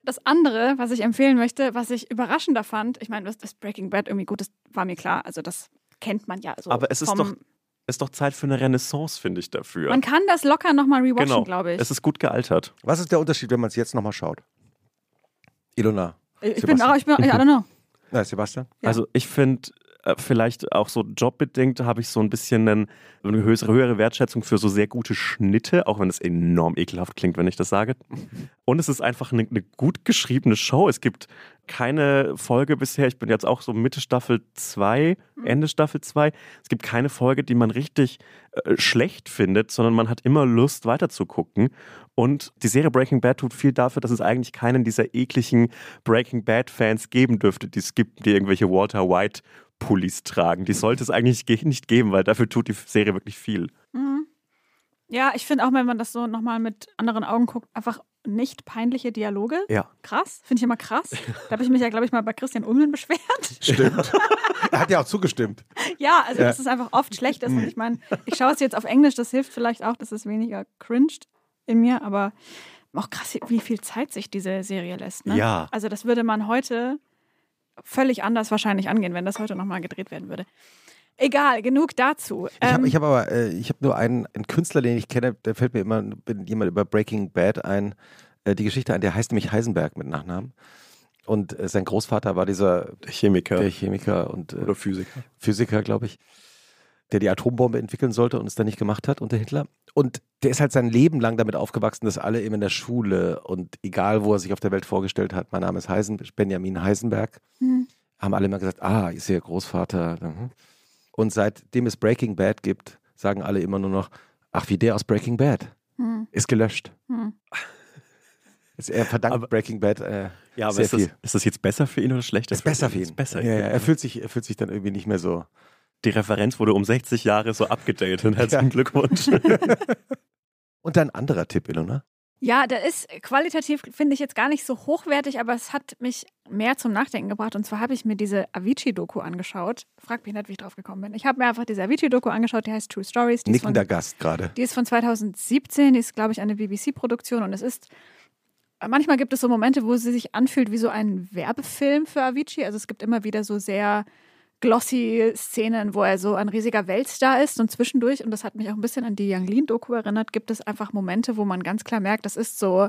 Das andere, was ich empfehlen möchte, was ich überraschender fand, ich meine, das Breaking Bad irgendwie gut ist, war mir klar. Also, das kennt man ja. So Aber es ist doch- Ist doch Zeit für eine Renaissance, finde ich dafür. Man kann das locker nochmal rewatchen, genau, glaube ich. es ist gut gealtert. Was ist der Unterschied, wenn man es jetzt nochmal schaut? Ilona. ich bin Sebastian. auch, ich bin, I don't know. Na, Sebastian? Ja. Also ich finde, vielleicht auch so jobbedingt habe ich so ein bisschen eine höhere, höhere Wertschätzung für so sehr gute Schnitte, auch wenn es enorm ekelhaft klingt, wenn ich das sage. Und es ist einfach eine, eine gut geschriebene Show. Es gibt keine Folge bisher, ich bin jetzt auch so Mitte Staffel 2, Ende Staffel 2. Es gibt keine Folge, die man richtig äh, schlecht findet, sondern man hat immer Lust weiterzugucken. Und die Serie Breaking Bad tut viel dafür, dass es eigentlich keinen dieser ekligen Breaking Bad-Fans geben dürfte, die es gibt, die irgendwelche Walter White Pullis tragen. Die sollte es eigentlich ge- nicht geben, weil dafür tut die Serie wirklich viel. Mhm. Ja, ich finde auch, wenn man das so nochmal mit anderen Augen guckt, einfach nicht peinliche Dialoge. Ja. Krass, finde ich immer krass. Da habe ich mich ja, glaube ich, mal bei Christian Ulmen beschwert. Stimmt. er hat ja auch zugestimmt. Ja, also Ja. dass es einfach oft schlecht ist. Und ich meine, ich schaue es jetzt auf Englisch, das hilft vielleicht auch, dass es weniger cringed in mir, aber auch krass, wie viel Zeit sich diese Serie lässt. Ne? Ja. Also das würde man heute völlig anders wahrscheinlich angehen, wenn das heute nochmal gedreht werden würde. Egal, genug dazu. Ich habe Ähm, ich hab aber, äh, ich habe nur einen, einen Künstler, den ich kenne, der fällt mir immer jemand über Breaking Bad ein, äh, die Geschichte ein, der heißt nämlich Heisenberg mit Nachnamen. Und äh, sein Großvater war dieser Der Chemiker der Chemiker und äh, oder Physiker. Physiker, glaube ich, der die Atombombe entwickeln sollte und es dann nicht gemacht hat unter Hitler. Und der ist halt sein Leben lang damit aufgewachsen, dass alle eben in der Schule und egal, wo er sich auf der Welt vorgestellt hat, mein Name ist Heisen, Benjamin Heisenberg, hm. haben alle immer gesagt, ah, ist ihr Großvater. Mhm. Und seitdem es Breaking Bad gibt, sagen alle immer nur noch, ach, wie der aus Breaking Bad. Hm. Ist gelöscht. Hm. Ist, er verdankt Aber- Breaking Bad äh, Ja, aber sehr ist das, viel. ist das jetzt besser für ihn oder schlechter? Ist besser für ihn. Ist besser. Ja, ja, er, fühlt sich, er fühlt sich dann irgendwie nicht mehr so. Die Referenz wurde um 60 Jahre so abgedatet. Herzlichen Ja. Glückwunsch. Und ein anderer Tipp, Ilona. Ja, der ist qualitativ, finde ich jetzt gar nicht so hochwertig, aber es hat mich mehr zum Nachdenken gebracht. Und zwar habe ich mir diese Avicii-Doku angeschaut. Frag mich nicht, wie ich drauf gekommen bin. Ich habe mir einfach diese Avicii-Doku angeschaut, die heißt True Stories. Die ist, von, Nickender Gast gerade. die ist von 2017, die ist, glaube ich, eine BBC-Produktion. Und es ist, manchmal gibt es so Momente, wo sie sich anfühlt wie so ein Werbefilm für Avicii. Also es gibt immer wieder so sehr glossy Szenen, wo er so ein riesiger Weltstar ist und zwischendurch, und das hat mich auch ein bisschen an die Yang Lean-Doku erinnert, gibt es einfach Momente, wo man ganz klar merkt, das ist so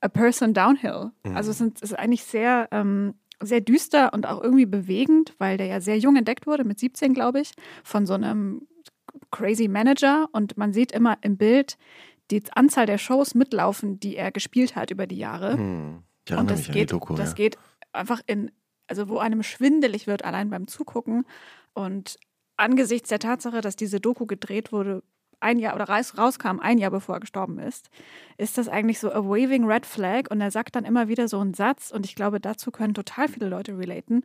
a person downhill. Mhm. Also es sind- es ist eigentlich sehr, ähm, sehr düster und auch irgendwie bewegend, weil der ja sehr jung entdeckt wurde, mit 17, glaube ich, von so einem crazy Manager und man sieht immer im Bild die Anzahl der Shows mitlaufen, die er gespielt hat über die Jahre. Hm. Ich Und das mich an geht, die Doku. das ja. geht einfach in, also wo einem schwindelig wird, allein beim Zugucken. Und angesichts der Tatsache, dass diese Doku gedreht wurde, ein Jahr oder raus, rauskam, ein Jahr bevor er gestorben ist, ist das eigentlich so a waving red flag. Und er sagt dann immer wieder so einen Satz, und ich glaube, dazu können total viele Leute relaten.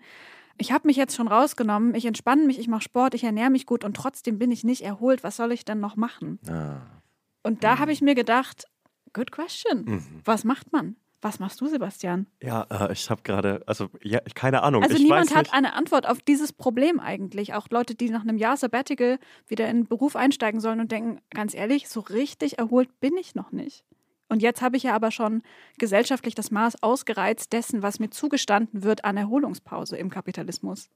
Ich habe mich jetzt schon rausgenommen, ich entspanne mich, ich mache Sport, ich ernähre mich gut und trotzdem bin ich nicht erholt. Was soll ich denn noch machen? Ah. Und da habe ich mir gedacht, good question. Mhm. Was macht man? Was machst du, Sebastian? Ja, äh, ich habe gerade, also ja, keine Ahnung. Also ich niemand hat nicht. eine Antwort auf dieses Problem eigentlich. Auch Leute, die nach einem Jahr Sabbatical wieder in den Beruf einsteigen sollen und denken, ganz ehrlich, so richtig erholt bin ich noch nicht. Und jetzt habe ich ja aber schon gesellschaftlich das Maß ausgereizt dessen, was mir zugestanden wird an Erholungspause im Kapitalismus.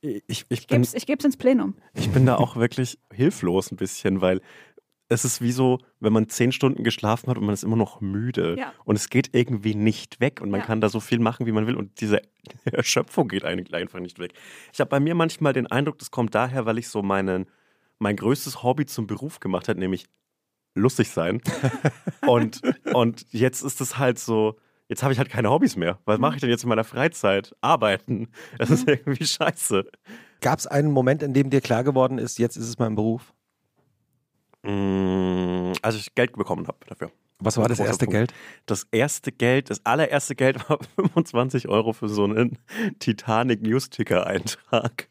Ich, ich, Ich gebe es ich geb's ins Plenum. ich bin da auch wirklich hilflos ein bisschen, weil es ist wie so, wenn man zehn Stunden geschlafen hat und man ist immer noch müde. Ja. Und es geht irgendwie nicht weg und man Ja. kann da so viel machen, wie man will. Und diese Erschöpfung geht eigentlich einfach nicht weg. Ich habe bei mir manchmal den Eindruck, das kommt daher, weil ich so meinen, mein größtes Hobby zum Beruf gemacht habe, nämlich lustig sein. und, und jetzt ist es halt so, jetzt habe ich halt keine Hobbys mehr. Was mache ich denn jetzt in meiner Freizeit? Arbeiten. Das ist irgendwie scheiße. Gab es einen Moment, in dem dir klar geworden ist, jetzt ist es mein Beruf? Mm, Als ich Geld bekommen habe dafür. Was war das erste Punkt. Geld? Das erste Geld, das allererste Geld war 25 Euro für so einen Titanic Newsticker-Eintrag.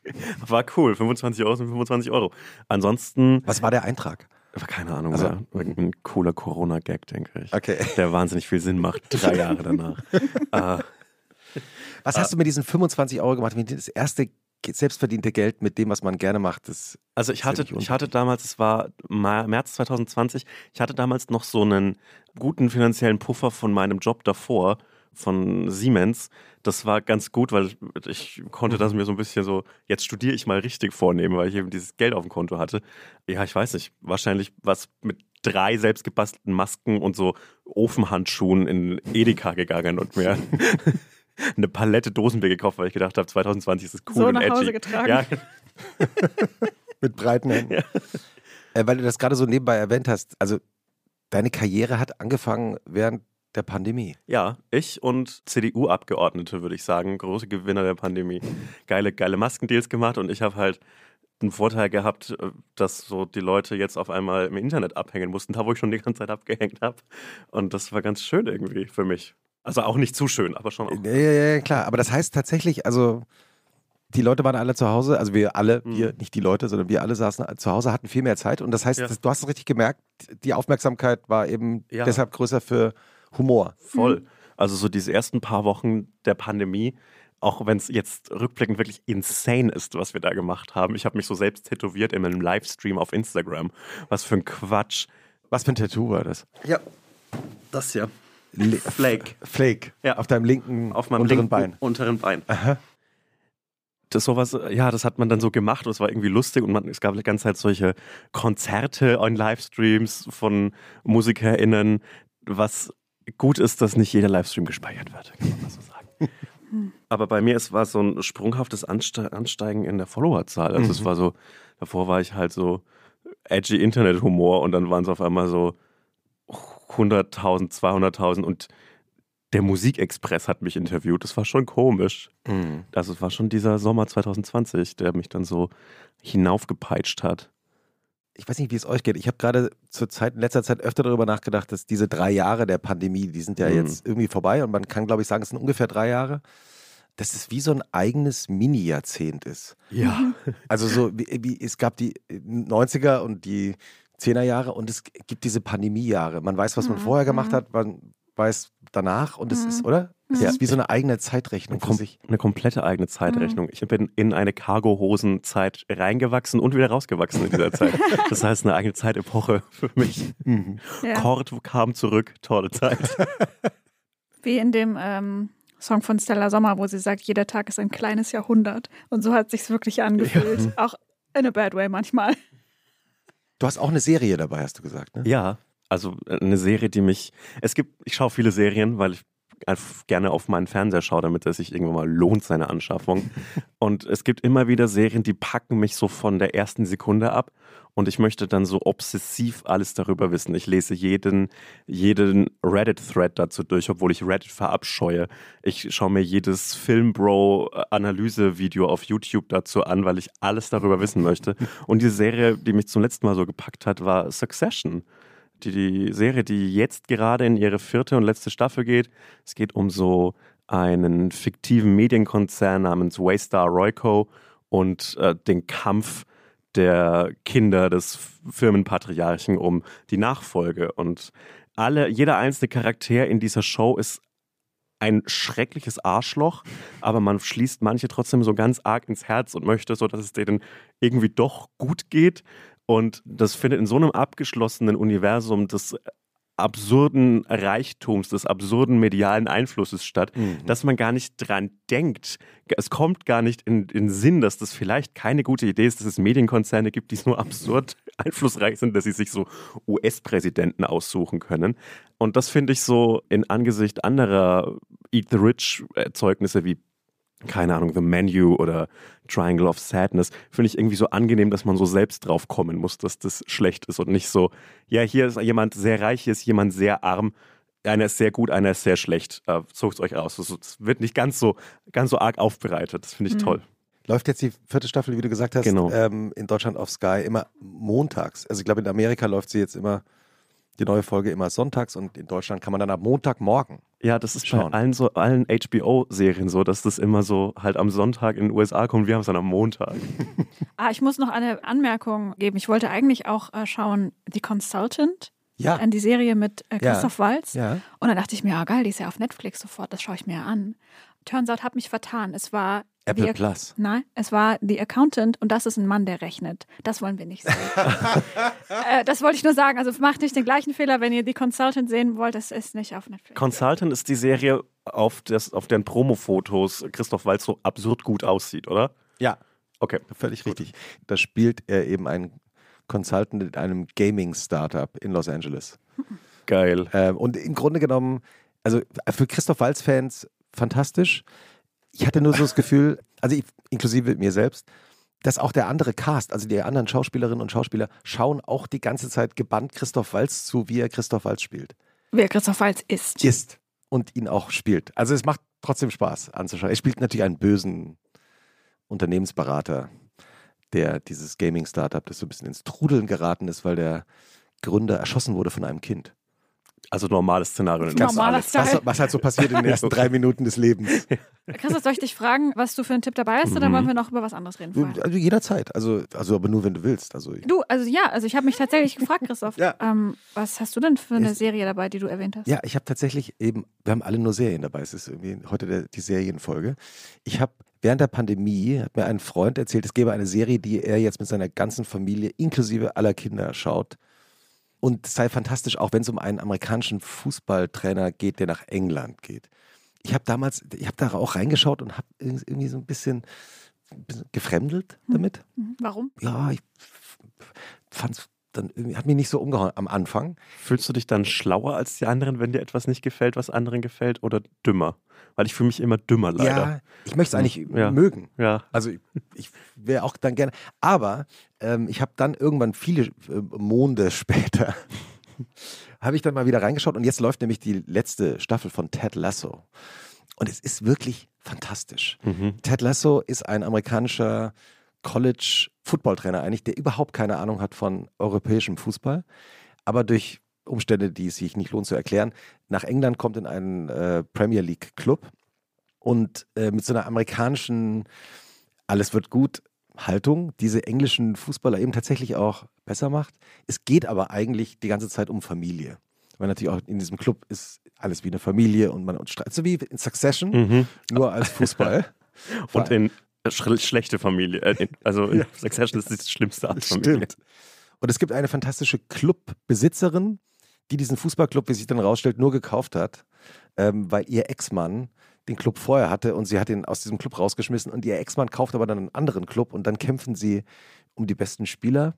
War cool, 25 Euro sind 25 Euro. Ansonsten, Was war der Eintrag? keine Ahnung, Also- mehr. irgendein cooler Corona-Gag, denke ich. Okay. Der wahnsinnig viel Sinn macht, drei Jahre danach. äh, Was hast du mit diesen 25 Euro gemacht? Das erste selbstverdiente Geld mit dem, was man gerne macht. Das Also ich Ist hatte, ich hatte damals, es war März 2020, ich hatte damals noch so einen guten finanziellen Puffer von meinem Job davor, von Siemens. Das war ganz gut, weil ich konnte das mir so ein bisschen so, jetzt studiere ich mal richtig vornehmen, weil ich eben dieses Geld auf dem Konto hatte. Ja, ich weiß nicht, wahrscheinlich was mit drei selbstgebastelten Masken und so Ofenhandschuhen in Edeka gegangen und mir eine Palette Dosenbier gekauft, weil ich gedacht habe, 2020 ist es cool So und nach edgy. Hause getragen. Ja, mit breiten Händen. Äh, weil du das gerade so nebenbei erwähnt hast. Also deine Karriere hat angefangen während der Pandemie. Ja, ich und CDU-Abgeordnete, würde ich sagen, große Gewinner der Pandemie. Geile, geile Maskendeals gemacht und ich habe halt einen Vorteil gehabt, äh, dass so die Leute jetzt auf einmal im Internet abhängen mussten, da wo ich schon die ganze Zeit abgehängt habe. Und das war ganz schön irgendwie für mich. Also auch nicht zu schön, aber schon auch. Ja, ja, ja, klar. Aber das heißt tatsächlich, also die Leute waren alle zu Hause, also wir alle, Mhm. wir, nicht die Leute, sondern wir alle saßen zu Hause, hatten viel mehr Zeit. Und das heißt, Ja. das, du hast es richtig gemerkt, die Aufmerksamkeit war eben Ja. deshalb größer für Humor. Voll. Also so diese ersten paar Wochen der Pandemie, auch wenn es jetzt rückblickend wirklich insane ist, was wir da gemacht haben. Ich habe mich so selbst tätowiert in einem Livestream auf Instagram. Was für ein Quatsch. Was für ein Tattoo war das? Ja, das hier. Le- Flake. Flake. Ja. Auf deinem linken auf meinem unteren linken Bein. unteren Bein. Aha. Das sowas, ja, das hat man dann so gemacht und es war irgendwie lustig und man, es gab die ganze Zeit solche Konzerte und Livestreams von MusikerInnen, was gut ist, dass nicht jeder Livestream gespeichert wird, kann man mal so sagen. Aber bei mir, es war so ein sprunghaftes Anste Ansteigen in der Followerzahl. Also es Mhm. war so, davor war ich halt so edgy Internet-Humor und dann waren es auf einmal so 100.000, 200.000 und der Musikexpress hat mich interviewt. Das war schon komisch. Mhm. Also es war schon dieser Sommer 2020, der mich dann so hinaufgepeitscht hat. Ich weiß nicht, wie es euch geht. Ich habe gerade zur Zeit, in letzter Zeit öfter darüber nachgedacht, dass diese drei Jahre der Pandemie, die sind ja Mhm. jetzt irgendwie vorbei und man kann, glaube ich, sagen, es sind ungefähr drei Jahre, dass es wie so ein eigenes Mini-Jahrzehnt ist. Ja. Also so, wie, wie, es gab die 90er und die 10er Jahre und es gibt diese Pandemiejahre. Man weiß, was man Mhm, vorher gemacht mhm. hat, man weiß danach und es Mhm. ist, oder? Es Ja. ist wie so eine eigene Zeitrechnung für Kom sich. eine komplette eigene Zeitrechnung. Ich bin in eine Cargo-Hosen-Zeit reingewachsen und wieder rausgewachsen in dieser Zeit. Das heißt, eine eigene Zeitepoche für mich. Mhm. Ja. Kord kam zurück, tolle Zeit. Wie in dem ähm, Song von Stella Sommer, wo sie sagt, jeder Tag ist ein kleines Jahrhundert. Und so hat sich's wirklich angefühlt. Ja. Auch in a bad way manchmal. Du hast auch eine Serie dabei, hast du gesagt, ne? Ja, also äh, eine Serie, die mich. Es gibt, ich schaue viele Serien, weil ich gerne auf meinen Fernseher schaue, damit er sich irgendwann mal lohnt, seine Anschaffung. Und es gibt immer wieder Serien, die packen mich so von der ersten Sekunde ab. Und ich möchte dann so obsessiv alles darüber wissen. Ich lese jeden, jeden Reddit-Thread dazu durch, obwohl ich Reddit verabscheue. Ich schaue mir jedes Filmbro-Analyse-Video auf YouTube dazu an, weil ich alles darüber wissen möchte. Und die Serie, die mich zum letzten Mal so gepackt hat, war Succession die, die Serie, die jetzt gerade in ihre vierte und letzte Staffel geht. Es geht um so einen fiktiven Medienkonzern namens Waystar Royco und äh, den Kampf der Kinder des Firmenpatriarchen um die Nachfolge. Und alle, jeder einzelne Charakter in dieser Show ist ein schreckliches Arschloch, aber man schließt manche trotzdem so ganz arg ins Herz und möchte so, dass es denen irgendwie doch gut geht. Und das findet in so einem abgeschlossenen Universum des absurden Reichtums, des absurden medialen Einflusses statt, mhm. dass man gar nicht dran denkt. Es kommt gar nicht in den Sinn, dass das vielleicht keine gute Idee ist, dass es Medienkonzerne gibt, die so absurd einflussreich sind, dass sie sich so US-Präsidenten aussuchen können. Und das finde ich so in Angesicht anderer Eat the Rich Erzeugnisse wie keine Ahnung, The Menu oder Triangle of Sadness, finde ich irgendwie so angenehm, dass man so selbst drauf kommen muss, dass das schlecht ist und nicht so, ja, hier ist jemand sehr reich, hier ist jemand sehr arm, einer ist sehr gut, einer ist sehr schlecht. Äh, Sucht euch aus. Es wird nicht ganz so, ganz so arg aufbereitet. Das finde ich mhm. toll. Läuft jetzt die vierte Staffel, wie du gesagt hast, genau. ähm, in Deutschland auf Sky immer montags. Also ich glaube, in Amerika läuft sie jetzt immer die neue Folge immer sonntags und in Deutschland kann man dann ab Montagmorgen. Ja, das ist schauen. bei allen so allen HBO-Serien so, dass das immer so halt am Sonntag in den USA kommt. Wir haben es dann am Montag. ah, ich muss noch eine Anmerkung geben. Ich wollte eigentlich auch äh, schauen, The Consultant. Ja. An die Serie mit äh, Christoph ja. Walz. Ja. Und dann dachte ich mir, ah geil, die ist ja auf Netflix sofort, das schaue ich mir an. Turns out, hat mich vertan. Es war Apple Plus. Nein, es war The Accountant und das ist ein Mann, der rechnet. Das wollen wir nicht sehen. äh, das wollte ich nur sagen. Also macht nicht den gleichen Fehler, wenn ihr The Consultant sehen wollt. Das ist nicht auf Netflix. Consultant ist die Serie, auf, das, auf deren Promo-Fotos Christoph Waltz so absurd gut aussieht, oder? Ja. Okay. Völlig richtig. Da spielt er eben einen Consultant in einem Gaming-Startup in Los Angeles. Geil. Ähm, und im Grunde genommen, also für Christoph Waltz-Fans fantastisch ich hatte nur so das Gefühl, also ich, inklusive mir selbst, dass auch der andere Cast, also die anderen Schauspielerinnen und Schauspieler, schauen auch die ganze Zeit gebannt Christoph Walz zu, wie er Christoph Walz spielt. Wie er Christoph Walz ist. Ist und ihn auch spielt. Also es macht trotzdem Spaß anzuschauen. Er spielt natürlich einen bösen Unternehmensberater, der dieses Gaming-Startup, das so ein bisschen ins Trudeln geraten ist, weil der Gründer erschossen wurde von einem Kind. Also normales Szenario. Normaler was, was halt so passiert in den ersten drei Minuten des Lebens. Christoph, soll ich dich fragen, was du für einen Tipp dabei hast, mhm. oder wollen wir noch über was anderes reden? Vorher? Also jederzeit. Also, also aber nur, wenn du willst. Also du, also ja, also ich habe mich tatsächlich gefragt, Christoph, ja. ähm, was hast du denn für eine Serie dabei, die du erwähnt hast? Ja, ich habe tatsächlich eben, wir haben alle nur Serien dabei. Es ist irgendwie heute der, die Serienfolge. Ich habe während der Pandemie, hat mir ein Freund erzählt, es gäbe eine Serie, die er jetzt mit seiner ganzen Familie inklusive aller Kinder schaut und es sei fantastisch, auch wenn es um einen amerikanischen Fußballtrainer geht, der nach England geht. Ich habe damals, ich habe da auch reingeschaut und habe irgendwie so ein bisschen, ein bisschen gefremdelt hm. damit. Mhm. Warum? Ja, ich fand es dann hat mich nicht so umgehauen am Anfang. Fühlst du dich dann schlauer als die anderen, wenn dir etwas nicht gefällt, was anderen gefällt, oder dümmer? Weil ich fühle mich immer dümmer leider. Ja, ich möchte es eigentlich ja. mögen. Ja. Also ich, ich wäre auch dann gerne. Aber ähm, ich habe dann irgendwann viele äh, Monde später habe ich dann mal wieder reingeschaut und jetzt läuft nämlich die letzte Staffel von Ted Lasso. Und es ist wirklich fantastisch. Mhm. Ted Lasso ist ein amerikanischer College-Football-Trainer eigentlich, der überhaupt keine Ahnung hat von europäischem Fußball, aber durch Umstände, die es sich nicht lohnt zu erklären, nach England kommt in einen äh, Premier League Club und äh, mit so einer amerikanischen alles wird gut Haltung diese englischen Fußballer eben tatsächlich auch besser macht. Es geht aber eigentlich die ganze Zeit um Familie. Weil natürlich auch in diesem Club ist alles wie eine Familie und man streitet, so wie in Succession, mhm. nur als Fußball. und in schlechte Familie. Äh, also ja. Succession ist das schlimmste Art Familie. Stimmt. Und es gibt eine fantastische Clubbesitzerin, die diesen Fußballclub, wie sich dann rausstellt, nur gekauft hat, ähm, weil ihr Ex-Mann den Club vorher hatte und sie hat ihn aus diesem Club rausgeschmissen und ihr Ex-Mann kauft aber dann einen anderen Club und dann kämpfen sie um die besten Spieler.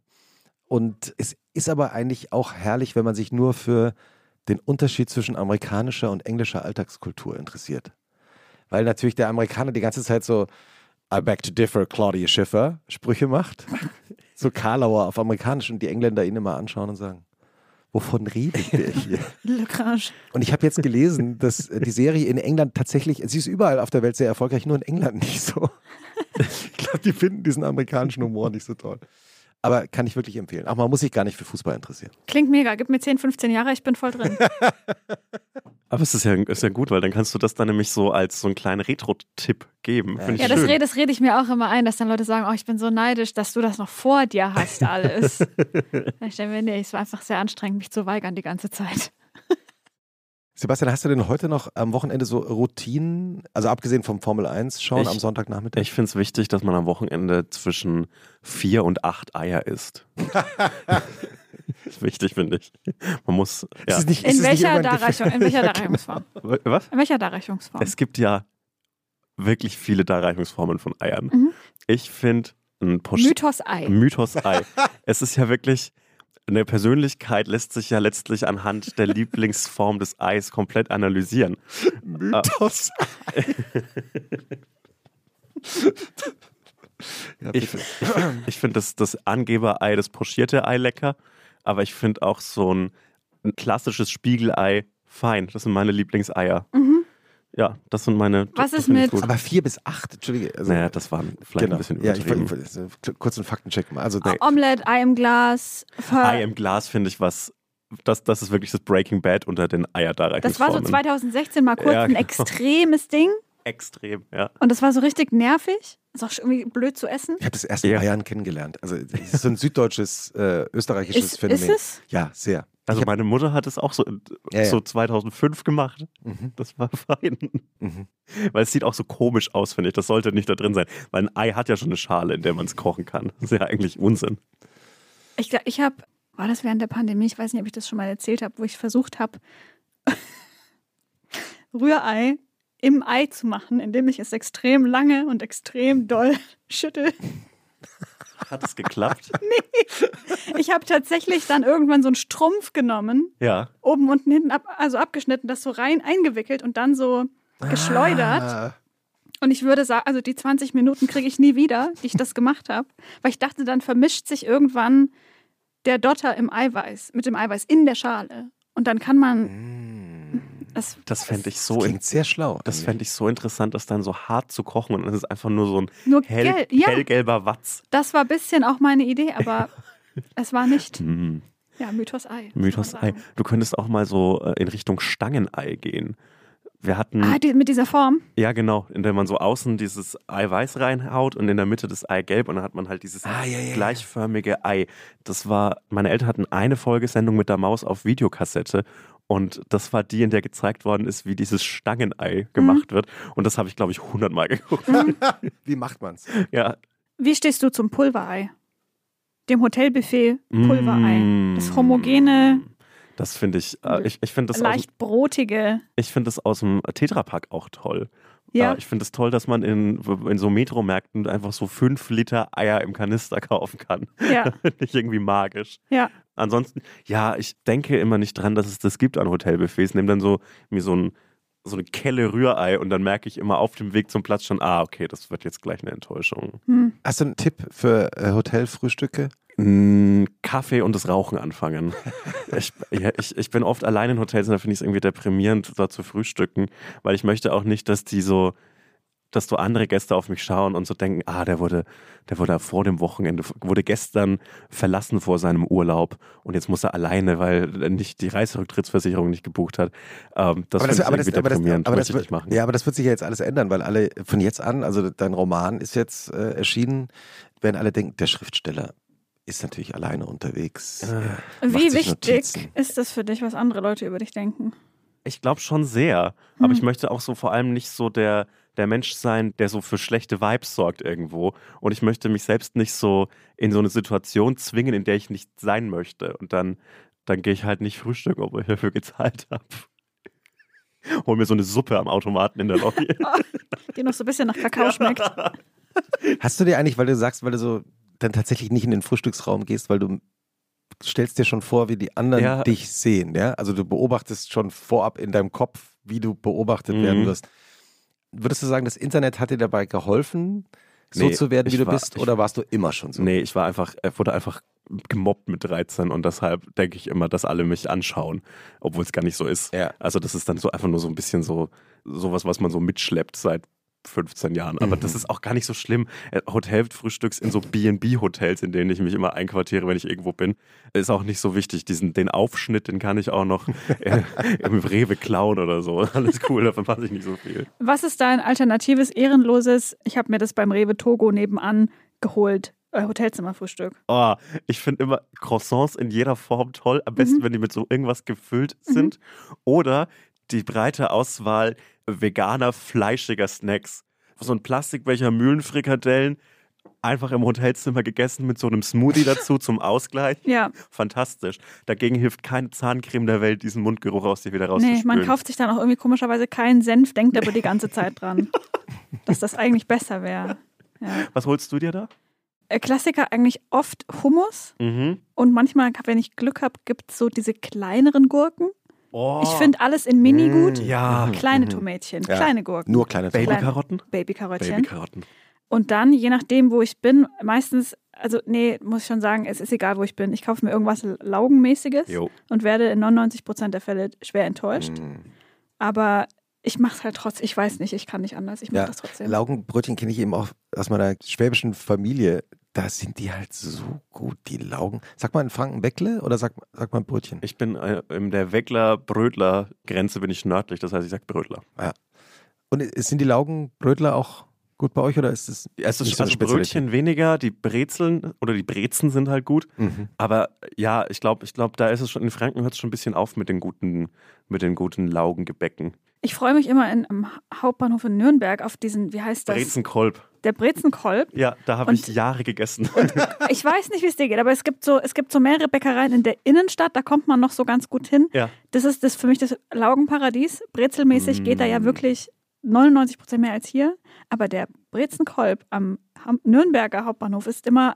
Und es ist aber eigentlich auch herrlich, wenn man sich nur für den Unterschied zwischen amerikanischer und englischer Alltagskultur interessiert. Weil natürlich der Amerikaner die ganze Zeit so I beg to differ, Claudia Schiffer Sprüche macht. So Karlauer auf amerikanisch und die Engländer ihn immer anschauen und sagen, wovon redet der hier? Le Grange. Und ich habe jetzt gelesen, dass äh, die Serie in England tatsächlich, sie ist überall auf der Welt sehr erfolgreich, nur in England nicht so. Ich glaube, die finden diesen amerikanischen Humor nicht so toll. Aber kann ich wirklich empfehlen. Auch man muss sich gar nicht für Fußball interessieren. Klingt mega. Gib mir 10, 15 Jahre, ich bin voll drin. Aber es ist ja, ist ja gut, weil dann kannst du das dann nämlich so als so einen kleinen Retro-Tipp geben. Finde ich Ja, das rede, das rede ich mir auch immer ein, dass dann Leute sagen, oh, ich bin so neidisch, dass du das noch vor dir hast alles. ich denke mir, nee, es war einfach sehr anstrengend, mich zu weigern die ganze Zeit. Sebastian, hast du denn heute noch am Wochenende so Routinen, also abgesehen vom Formel 1 schauen Ich- am Sonntagnachmittag? Ich finde es wichtig, dass man am Wochenende zwischen vier und acht Eier isst. ist wichtig, finde ich. Man muss. Ja. es nicht, In ist es nicht welcher, Darreichung, in welcher Ja, Darreichungsform? Was? In welcher Darreichungsform? Es gibt ja wirklich viele Darreichungsformen von Eiern. Mhm. Ich finde ein Posch Mythos Ei. Mythos Ei. es ist ja wirklich. Eine Persönlichkeit lässt sich ja letztlich anhand der Lieblingsform des Eis komplett analysieren. Mythos. ja, Ich, ich finde das, das Angeberei, das pochierte Ei lecker, aber ich finde auch so ein, ein klassisches Spiegelei fein. Das sind meine Lieblingseier. Mhm. Ja, das sind meine. Was das ist ich mit-. Aber vier bis acht, Entschuldige. Also, Naja, das war vielleicht genau. ein bisschen ja, ich übertrieben. wollte ich, kurz einen Faktencheck mal. Also, Nee. Omelette, Ei im Glas. Ei im Glas finde ich was. Das, das ist wirklich das Breaking Bad unter den eier das war so 2016 mal kurz Ja, ein genau. extremes Ding. Extrem, ja. Und das war so richtig nervig. Ist auch irgendwie blöd zu essen. ich habe das erst in Ja. Bayern kennengelernt. Also, das ist so ein süddeutsches, äh, österreichisches Ist, Phänomen. ist es? Ja, sehr. Also hab- meine Mutter hat es auch so, Ja, so 2005 gemacht. Mhm, Das war fein. mhm. Weil es sieht auch so komisch aus, finde ich. Das sollte nicht da drin sein. Weil ein Ei hat ja schon eine Schale, in der man es kochen kann. Das ist ja eigentlich Unsinn. Ich, glaub, ich habe, war das während der Pandemie? Ich weiß nicht, ob ich das schon mal erzählt habe, wo ich versucht habe, Rührei im Ei zu machen, indem ich es extrem lange und extrem doll schüttel. Hat es geklappt? Ich habe tatsächlich dann irgendwann so einen Strumpf genommen, ja. oben, unten, hinten, ab, also abgeschnitten, das so rein eingewickelt und dann so geschleudert. Ah, Und ich würde sagen, also die 20 Minuten kriege ich nie wieder, die ich das gemacht habe, weil ich dachte, dann vermischt sich irgendwann der Dotter im Eiweiß, mit dem Eiweiß in der Schale. Und dann kann man mm. Es. Das fände ich so, klingt sehr schlau. das fände ich so interessant, das dann so hart zu kochen und dann ist es einfach nur so ein Nur hell. Ja, hellgelber Watz. das war ein bisschen auch meine Idee, aber es war nicht. Mm, Ja, Mythos Ei. Mythos Ei. Du könntest auch mal so äh, in Richtung Stangenei gehen. Wir hatten, Ah, die, mit dieser Form. ja genau, in der man so außen dieses Eiweiß reinhaut und in der Mitte das Eigelb und dann hat man halt dieses Ah, ja, ja. gleichförmige Ei. Das war, meine Eltern hatten eine Folgesendung mit der Maus auf Videokassette und das war die, in der gezeigt worden ist, wie dieses Stangenei gemacht wird. Und das habe ich, glaube ich, hundertmal geguckt. Wie macht man's? Ja, Wie stehst du zum Pulverei? Dem Hotelbuffet Pulverei. Mm. Das homogene, Das finde ich, äh, ich, ich finde das, aus, leicht brotige. ich find das aus dem Tetrapack auch toll. Ja. Äh, ich finde es toll, dass man in, in so Metromärkten einfach so fünf Liter Eier im Kanister kaufen kann. Ja, ich irgendwie magisch. ja. Ansonsten, ja, ich denke immer nicht dran, dass es das gibt an Hotelbuffets. Nehme dann so mir so, ein, so eine Kelle Rührei und dann merke ich immer auf dem Weg zum Platz schon, ah, okay, das wird jetzt gleich eine Enttäuschung. Hm. Hast du einen Tipp für äh, Hotelfrühstücke? Kaffee und das Rauchen anfangen. ich, ich, ich bin oft allein in Hotels und da finde ich es irgendwie deprimierend, da zu frühstücken, weil ich möchte auch nicht, dass die so, dass so andere Gäste auf mich schauen und so denken, ah, der wurde, der wurde vor dem Wochenende, wurde gestern verlassen vor seinem Urlaub und jetzt muss er alleine, weil er nicht die Reiserücktrittsversicherung nicht gebucht hat. Ähm, das finde ich irgendwie deprimierend, aber das ich wird, nicht machen. Ja, aber das wird sich ja jetzt alles ändern, weil alle von jetzt an, also dein Roman ist jetzt äh, erschienen, werden alle denken, der Schriftsteller ist natürlich alleine unterwegs. Äh, Wie wichtig Notizen. ist das für dich, was andere Leute über dich denken? Ich glaube schon sehr. Aber Hm. ich möchte auch so vor allem nicht so der, der Mensch sein, der so für schlechte Vibes sorgt irgendwo. Und ich möchte mich selbst nicht so in so eine Situation zwingen, in der ich nicht sein möchte. Und dann, dann gehe ich halt nicht frühstücken, obwohl ich dafür gezahlt habe. hol mir so eine Suppe am Automaten in der Lobby. Die noch so ein bisschen nach Kakao schmeckt. Hast du dir eigentlich, weil du sagst, weil du so dann tatsächlich nicht in den Frühstücksraum gehst, weil du stellst dir schon vor, wie die anderen Ja. dich sehen, ja? Also du beobachtest schon vorab in deinem Kopf, wie du beobachtet Mhm. werden wirst. Würdest du sagen, das Internet hat dir dabei geholfen, so Nee, zu werden, wie du war- bist, oder warst du immer schon so? Nee, ich war einfach, wurde einfach gemobbt mit 13 und deshalb denke ich immer, dass alle mich anschauen, obwohl es gar nicht so ist. Ja. Also das ist dann so einfach nur so ein bisschen so sowas, was man so mitschleppt seit 15 Jahren. Aber Mhm. das ist auch gar nicht so schlimm. Äh, Hotelfrühstücks in so B&B-Hotels, in denen ich mich immer einquartiere, wenn ich irgendwo bin, ist auch nicht so wichtig. Diesen, den Aufschnitt, den kann ich auch noch äh, im Rewe klauen oder so. Alles cool, davon mache ich nicht so viel. Was ist dein alternatives, ehrenloses, ich habe mir das beim Rewe Togo nebenan geholt, äh, Hotelzimmerfrühstück? Oh, ich finde immer Croissants in jeder Form toll. Am besten, wenn die mit so irgendwas gefüllt sind. Oder die breite Auswahl veganer, fleischiger Snacks. So ein Plastikbecher Mühlenfrikadellen, einfach im Hotelzimmer gegessen mit so einem Smoothie dazu zum Ausgleich. Ja, Fantastisch. Dagegen hilft keine Zahncreme der Welt, diesen Mundgeruch aus dir wieder nee, rauszuspülen. man kauft sich dann auch irgendwie komischerweise keinen Senf, denkt aber die ganze Zeit dran, dass das eigentlich besser wäre. Ja. Was holst du dir da? Äh, Klassiker eigentlich oft Hummus Mhm. und manchmal, wenn ich Glück habe, gibt es so diese kleineren Gurken. Oh, Ich finde alles in Mini gut. ja. Kleine Mhm. Tomätchen, Ja. kleine Gurken, Nur kleine Tomaten. Babykarotten? Babykarottchen. Babykarotten. Und dann, je nachdem, wo ich bin, meistens, also nee, muss ich schon sagen, es ist egal, wo ich bin. Ich kaufe mir irgendwas Laugenmäßiges Jo. und werde in 99% der Fälle schwer enttäuscht. Mhm. Aber ich mache es halt trotzdem. Ich weiß nicht, ich kann nicht anders. Ich mache Ja, das trotzdem. Laugenbrötchen kenne ich eben auch aus meiner schwäbischen Familie. Da sind die halt so gut, die Laugen. Sag mal in Franken Weckle oder sag, sag mal Brötchen? Ich bin äh, in der Weckler-Brötler-Grenze bin ich nördlich, das heißt, ich sag Brötler. Und äh, sind die Laugenbrötler auch gut bei euch oder ist es Ja, es Nicht ist so also. Brötchen weniger, die Brezeln oder die Brezen sind halt gut. Mhm. Aber ja, ich glaube, ich glaube, da ist es schon, in Franken hört es schon ein bisschen auf mit den guten, mit den guten Laugengebäcken. Ich freue mich immer in, am Hauptbahnhof in Nürnberg auf diesen, wie heißt das? Brezenkolb. Der Brezenkolb. Ja, da habe ich Jahre gegessen. Ich weiß nicht, wie es dir geht, aber es gibt so, es gibt so mehrere Bäckereien in der Innenstadt, da kommt man noch so ganz gut hin. ja. Das ist das für mich das Laugenparadies. Brezelmäßig geht da ja Mm. wirklich 99 Prozent mehr als hier. Aber der Brezenkolb am Nürnberger Hauptbahnhof ist immer.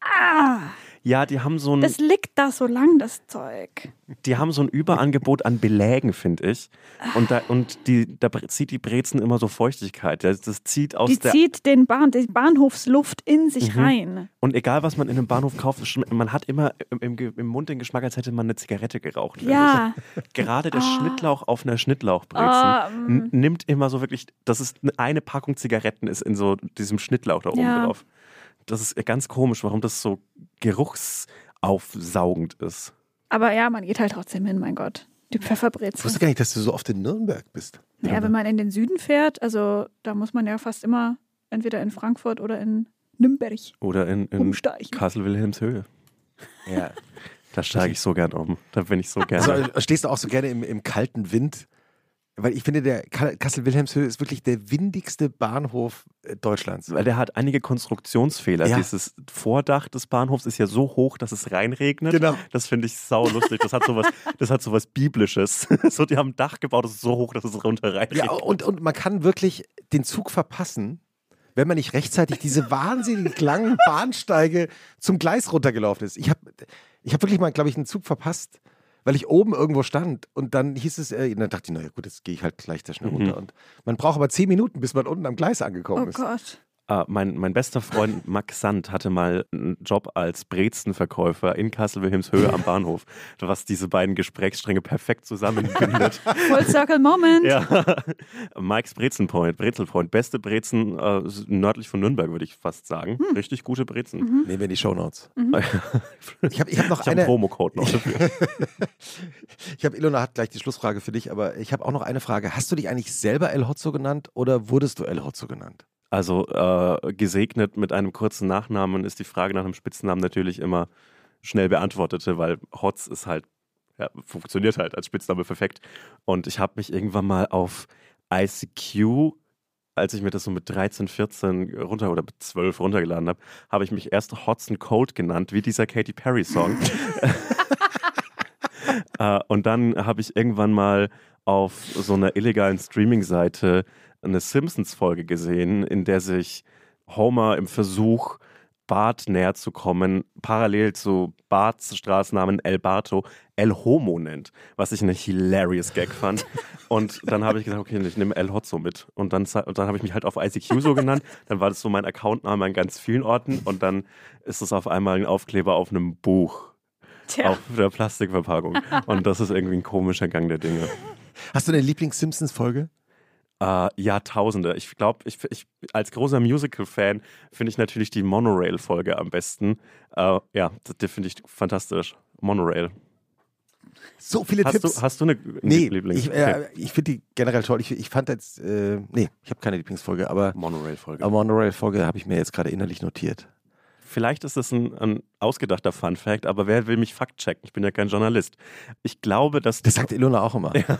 Ah, Ja, die haben so ein, das liegt da so lang, das Zeug. die haben so ein Überangebot an Belägen, finde ich. Und da, und die, da zieht die Brezen immer so Feuchtigkeit. Das, das zieht aus Die der zieht den Bahn, die Bahnhofsluft in sich Mhm. rein. Und egal, was man in einem Bahnhof kauft, man hat immer im, im, Mund den Geschmack, als hätte man eine Zigarette geraucht. Ja. ich. Gerade der Ah. Schnittlauch auf einer Schnittlauchbrezel Ah, n- nimmt immer so wirklich, das ist eine Packung Zigaretten ist in so diesem Schnittlauch da oben Ja. drauf. Das ist ganz komisch, warum das so geruchsaufsaugend ist. Aber ja, man geht halt trotzdem hin, mein Gott. Die Ich Pfefferbrezel. wusste gar nicht, dass du so oft in Nürnberg bist. Ja, wenn man in den Süden fährt, also da muss man ja fast immer entweder in Frankfurt oder in Nürnberg Oder in, in. Kassel-Wilhelmshöhe. Ja. Da steige ich so gern um. Da bin ich so gerne. Also, stehst du auch so gerne im, im kalten Wind? Weil ich finde, der Ka- Kassel-Wilhelmshöhe ist wirklich der windigste Bahnhof äh, Deutschlands. Weil der hat einige Konstruktionsfehler. Ja. Dieses Vordach des Bahnhofs ist ja so hoch, dass es reinregnet. Genau. Das finde ich sau lustig. Das hat sowas, das hat sowas Biblisches. So, die haben ein Dach gebaut, das ist so hoch, dass es runter reinregnet. Ja, und, und man kann wirklich den Zug verpassen, wenn man nicht rechtzeitig diese wahnsinnig langen Bahnsteige zum Gleis runtergelaufen ist. Ich habe ich hab wirklich mal, glaube ich, einen Zug verpasst, weil ich oben irgendwo stand und dann hieß es, äh, dann dachte ich, naja gut, jetzt gehe ich halt gleich da schnell Mhm. runter. Und man braucht aber zehn Minuten, bis man unten am Gleis angekommen Oh ist. Gott. Ah, mein, mein bester Freund Max Sand hatte mal einen Job als Brezenverkäufer in Kassel-Wilhelmshöhe am Bahnhof, was diese beiden Gesprächsstränge perfekt zusammenbindet. Full Circle Moment. ja. Mike's Brezenpoint, Brezelfreund, beste Brezen äh, nördlich von Nürnberg, würde ich fast sagen. Hm. Richtig gute Brezen. Nehmen wir in die Shownotes. Mhm. Ich habe ich hab noch Ich habe einen eine. Promocode noch dafür. Ich habe Ilona hat gleich die Schlussfrage für dich, aber ich habe auch noch eine Frage. Hast du dich eigentlich selber El Hotzo genannt oder wurdest du El Hotzo genannt? Also äh, gesegnet mit einem kurzen Nachnamen ist die Frage nach einem Spitznamen natürlich immer schnell beantwortete, weil Hotz ist halt, ja, funktioniert halt als Spitzname perfekt. Und ich habe mich irgendwann mal auf ICQ, als ich mir das so mit 13, 14 runter oder mit 12 runtergeladen habe, habe ich mich erst Hotz and Cold genannt, wie dieser Katy Perry Song. äh, und dann habe ich irgendwann mal auf so einer illegalen Streaming-Seite eine Simpsons-Folge gesehen, in der sich Homer im Versuch, Bart näher zu kommen, parallel zu Barts Straßennamen El Barto, El Homo nennt, was ich eine hilarious Gag fand. Und dann habe ich gesagt, okay, ich nehme El Hotzo mit. Und dann, und dann habe ich mich halt auf ICQ so genannt. Dann war das so mein Accountname an ganz vielen Orten. Und dann ist es auf einmal ein Aufkleber auf einem Buch. Tja. Auf der Plastikverpackung. Und das ist irgendwie ein komischer Gang der Dinge. Hast du eine Lieblings-Simpsons-Folge? Uh, Jahrtausende. Ich glaube, ich, ich, als großer Musical-Fan finde ich natürlich die Monorail-Folge am besten. Uh, ja, die finde ich fantastisch. Monorail. So viele hast Tipps. Du, hast du eine, nee, Lieblings? Ich, äh, ich finde die generell toll. Ich, ich fand jetzt, äh, nee, ich habe keine Lieblingsfolge, aber Monorail-Folge. Monorail-Folge habe ich mir jetzt gerade innerlich notiert. Vielleicht ist das ein, ein ausgedachter Fun Fact, aber wer will mich fact-checken? Ich bin ja kein Journalist. Ich glaube, dass. Das sagt Ilona auch immer. Ja.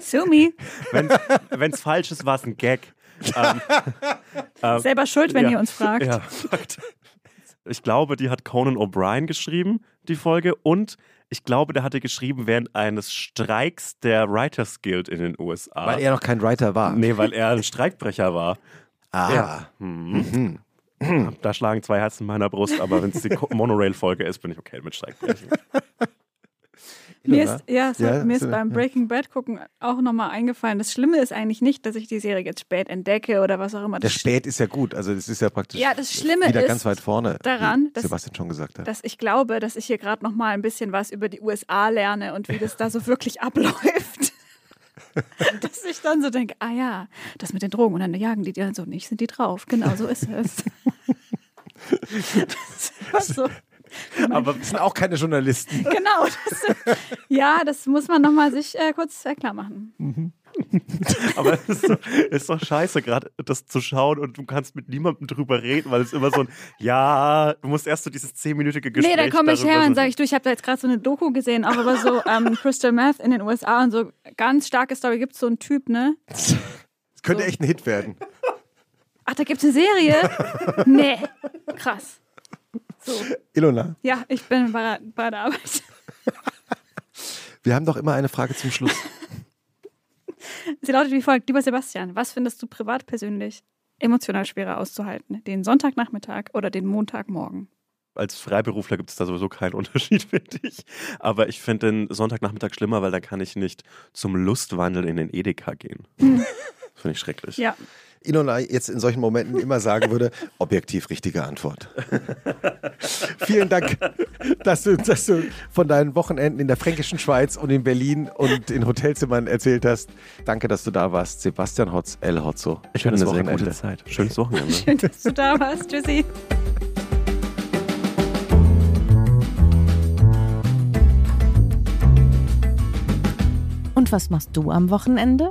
Sumi. Wenn es falsch ist, war es ein Gag. ähm, ähm, Selber schuld, wenn ja, ihr uns fragt. Ja, Fakt. Ich glaube, die hat Conan O'Brien geschrieben, die Folge. Und ich glaube, der hatte geschrieben während eines Streiks der Writers Guild in den USA. Weil er noch kein Writer war. Nee, weil er ein Streikbrecher war. Ah. Ja. Mhm. Da schlagen zwei Herzen in meiner Brust, aber wenn es die Monorail-Folge ist, bin ich okay mit Streikbrechen. Mir ist, ja, so, ja, mir ist beim Breaking Bad gucken auch nochmal eingefallen. Das Schlimme ist eigentlich nicht, dass ich die Serie jetzt spät entdecke oder was auch immer. Das, spät ist ja gut. Also das ist ja praktisch ja, das Schlimme wieder ist ganz weit vorne, daran, dass, Sebastian schon gesagt hat. Dass ich glaube, dass ich hier gerade nochmal ein bisschen was über die USA lerne und wie das da so wirklich abläuft. dass ich dann so denke, ah ja, das mit den Drogen und dann jagen die dann so nicht, sind die drauf. Genau so ist es. das so. Aber wir sind auch keine Journalisten. Genau. Das, ja, das muss man nochmal sich äh, kurz äh, klar machen. Mhm. Aber es ist, so, ist doch scheiße, gerade das zu schauen und du kannst mit niemandem drüber reden, weil es immer so ein, ja, du musst erst so dieses zehnminütige Gespräch. Nee, dann komme ich her und sage ich, du, ich habe da jetzt gerade so eine Doku gesehen, auch über so ähm, Crystal Meth in den USA und so ganz starke Story. Gibt es so einen Typ, ne? Das könnte so. echt ein Hit werden. Ach, da gibt es eine Serie? nee. Krass. So. Ilona. Ja, ich bin bei, bei der Arbeit. Wir haben doch immer eine Frage zum Schluss. Sie lautet wie folgt: Lieber Sebastian, was findest du privat persönlich emotional schwerer auszuhalten? Den Sonntagnachmittag oder den Montagmorgen? als Freiberufler gibt es da sowieso keinen Unterschied, finde ich. Aber ich finde den Sonntagnachmittag schlimmer, weil da kann ich nicht zum Lustwandel in den Edeka gehen. Hm. Finde ich schrecklich. Ja. Ilona jetzt in solchen Momenten immer sagen würde, objektiv richtige Antwort. Vielen Dank, dass du, dass du von deinen Wochenenden in der fränkischen Schweiz und in Berlin und in Hotelzimmern erzählt hast. Danke, dass du da warst. Sebastian Hotz, El Hotzo. Ich hatte eine Wochenende. sehr gute Zeit. Schönes Wochenende. Schön, dass du da warst. Tschüssi. Und was machst du am Wochenende?